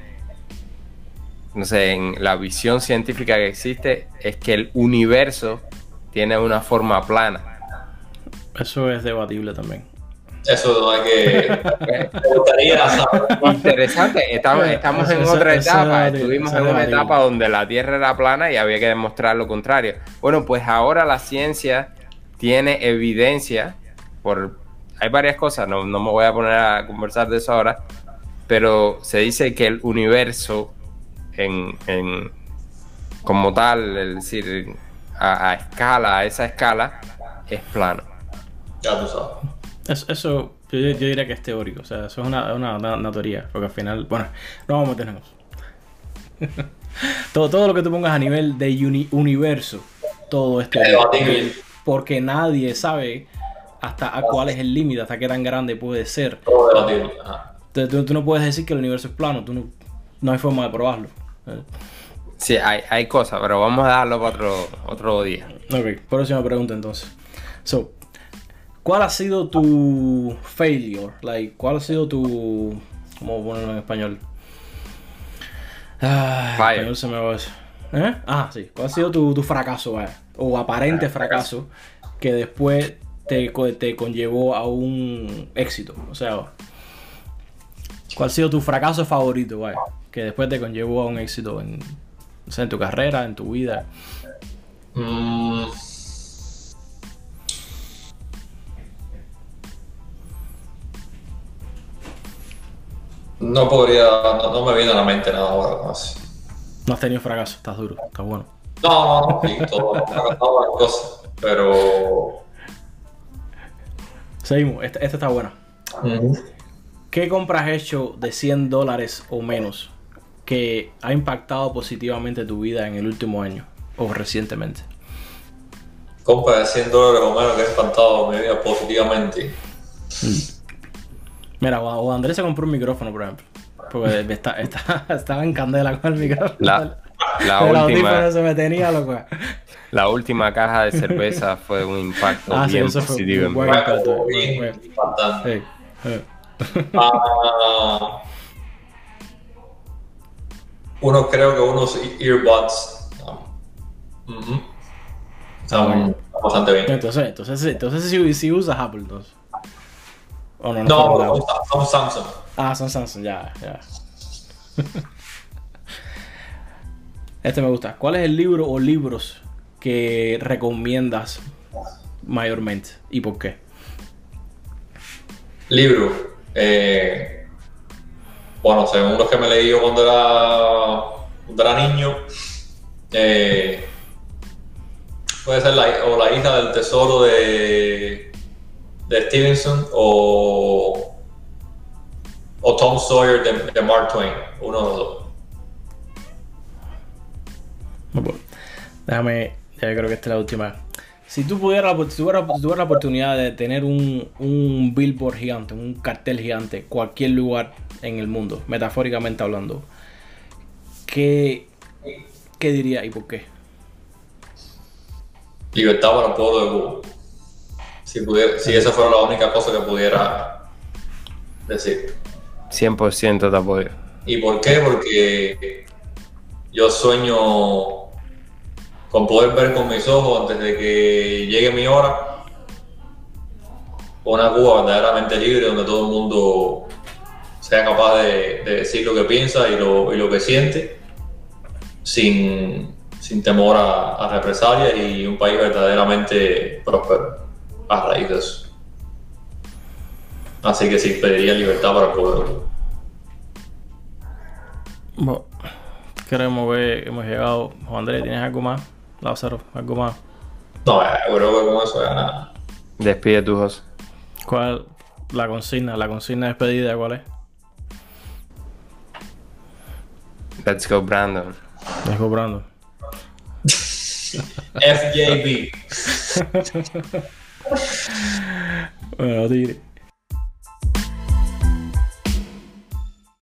no sé, en la visión científica que existe, es que el universo tiene una forma plana. Eso es debatible también. Eso hay que. Interesante. Estamos, estamos en otra etapa. Estuvimos en una etapa donde la Tierra era plana y había que demostrar lo contrario. Bueno, pues ahora la ciencia tiene evidencia por, hay varias cosas, no, me voy a poner a conversar de eso ahora, pero se dice que el universo en, como tal, es decir, a, escala, a esa escala, es plano. Ya tú sabes. Eso, yo, diría que es teórico, o sea, eso es una, una, teoría, porque al final, bueno, no vamos a meternos todo, todo lo que tú pongas a nivel de universo, todo esto porque nadie sabe hasta a cuál es el límite, hasta qué tan grande puede ser. Entonces, tú, no puedes decir que el universo es plano, tú no, no hay forma de probarlo. Sí, hay, hay cosas, pero vamos a darlo para otro, otro día. Ok, próxima pregunta entonces. So, ¿cuál ha sido tu failure? Like, ¿cuál ha sido tu. ¿Cómo ponerlo en español? Ah, español se me va a ¿Eh? Ah, sí. ¿Cuál ha sido tu, tu fracaso, O aparente fracaso que después te, te conllevó a un éxito? O sea, ¿cuál ha sido tu fracaso favorito, Que después te conllevó a un éxito en, en tu carrera, en tu vida. Mm. No podría, no, me viene a la mente nada ahora más. No has tenido fracaso, estás duro, está bueno. No, no, no, sí, todo, me cosas, pero Seguimos, esta, está buena. ¿Qué compras hecho de 100 dólares o menos que ha impactado positivamente tu vida en el último año o recientemente? Compra de 100 dólares o menos que ha impactado mi vida positivamente. Mm. Mira, o Andrés se compró un micrófono, por ejemplo. Porque estaba en candela con el micrófono. La, la última. se me tenía, loco. La última caja de cerveza fue un impacto ah, bien positivo. Fue ah, uno creo que unos earbuds um, están bastante bien. Entonces, entonces, entonces si, si usas Apple, entonces. no, no, no, son Samsung. Ah, son Samsung, ya, ya. este me gusta. ¿Cuál es el libro o libros que recomiendas mayormente y por qué? Libro. Eh, bueno, según los que me leí yo cuando era, era niño, eh, puede ser la, o la hija del tesoro de, de Stevenson o, o Tom Sawyer de, de Mark Twain, uno de los dos. Bueno, déjame ya creo que esta es la última. Si tú pudieras, si tuvieras, la oportunidad de tener un, un billboard gigante, un cartel gigante, cualquier lugar en el mundo, metafóricamente hablando, ¿qué, qué dirías y por qué? Libertad para el pueblo de Cuba. Si, pudiera, si esa fuera la única cosa que pudiera decir. 100% te apoyo. ¿Y por qué? Porque yo sueño con poder ver con mis ojos antes de que llegue mi hora una Cuba verdaderamente libre donde todo el mundo sea capaz de, decir lo que piensa y lo, y lo que siente sin, sin temor a, a represalias y un país verdaderamente próspero a raíz de eso. Así que sí, pediría libertad para el pueblo. Bueno, queremos ver, hemos llegado. Juan Andrés, ¿tienes algo más? Lázaro, ¿algo más? No, eh, creo que con eso ya nada. Despide tu José. ¿Cuál? La consigna, la consigna de despedida, ¿cuál es? Let's go, Brandon. Let's go, Brandon. FJB. bueno, tigre.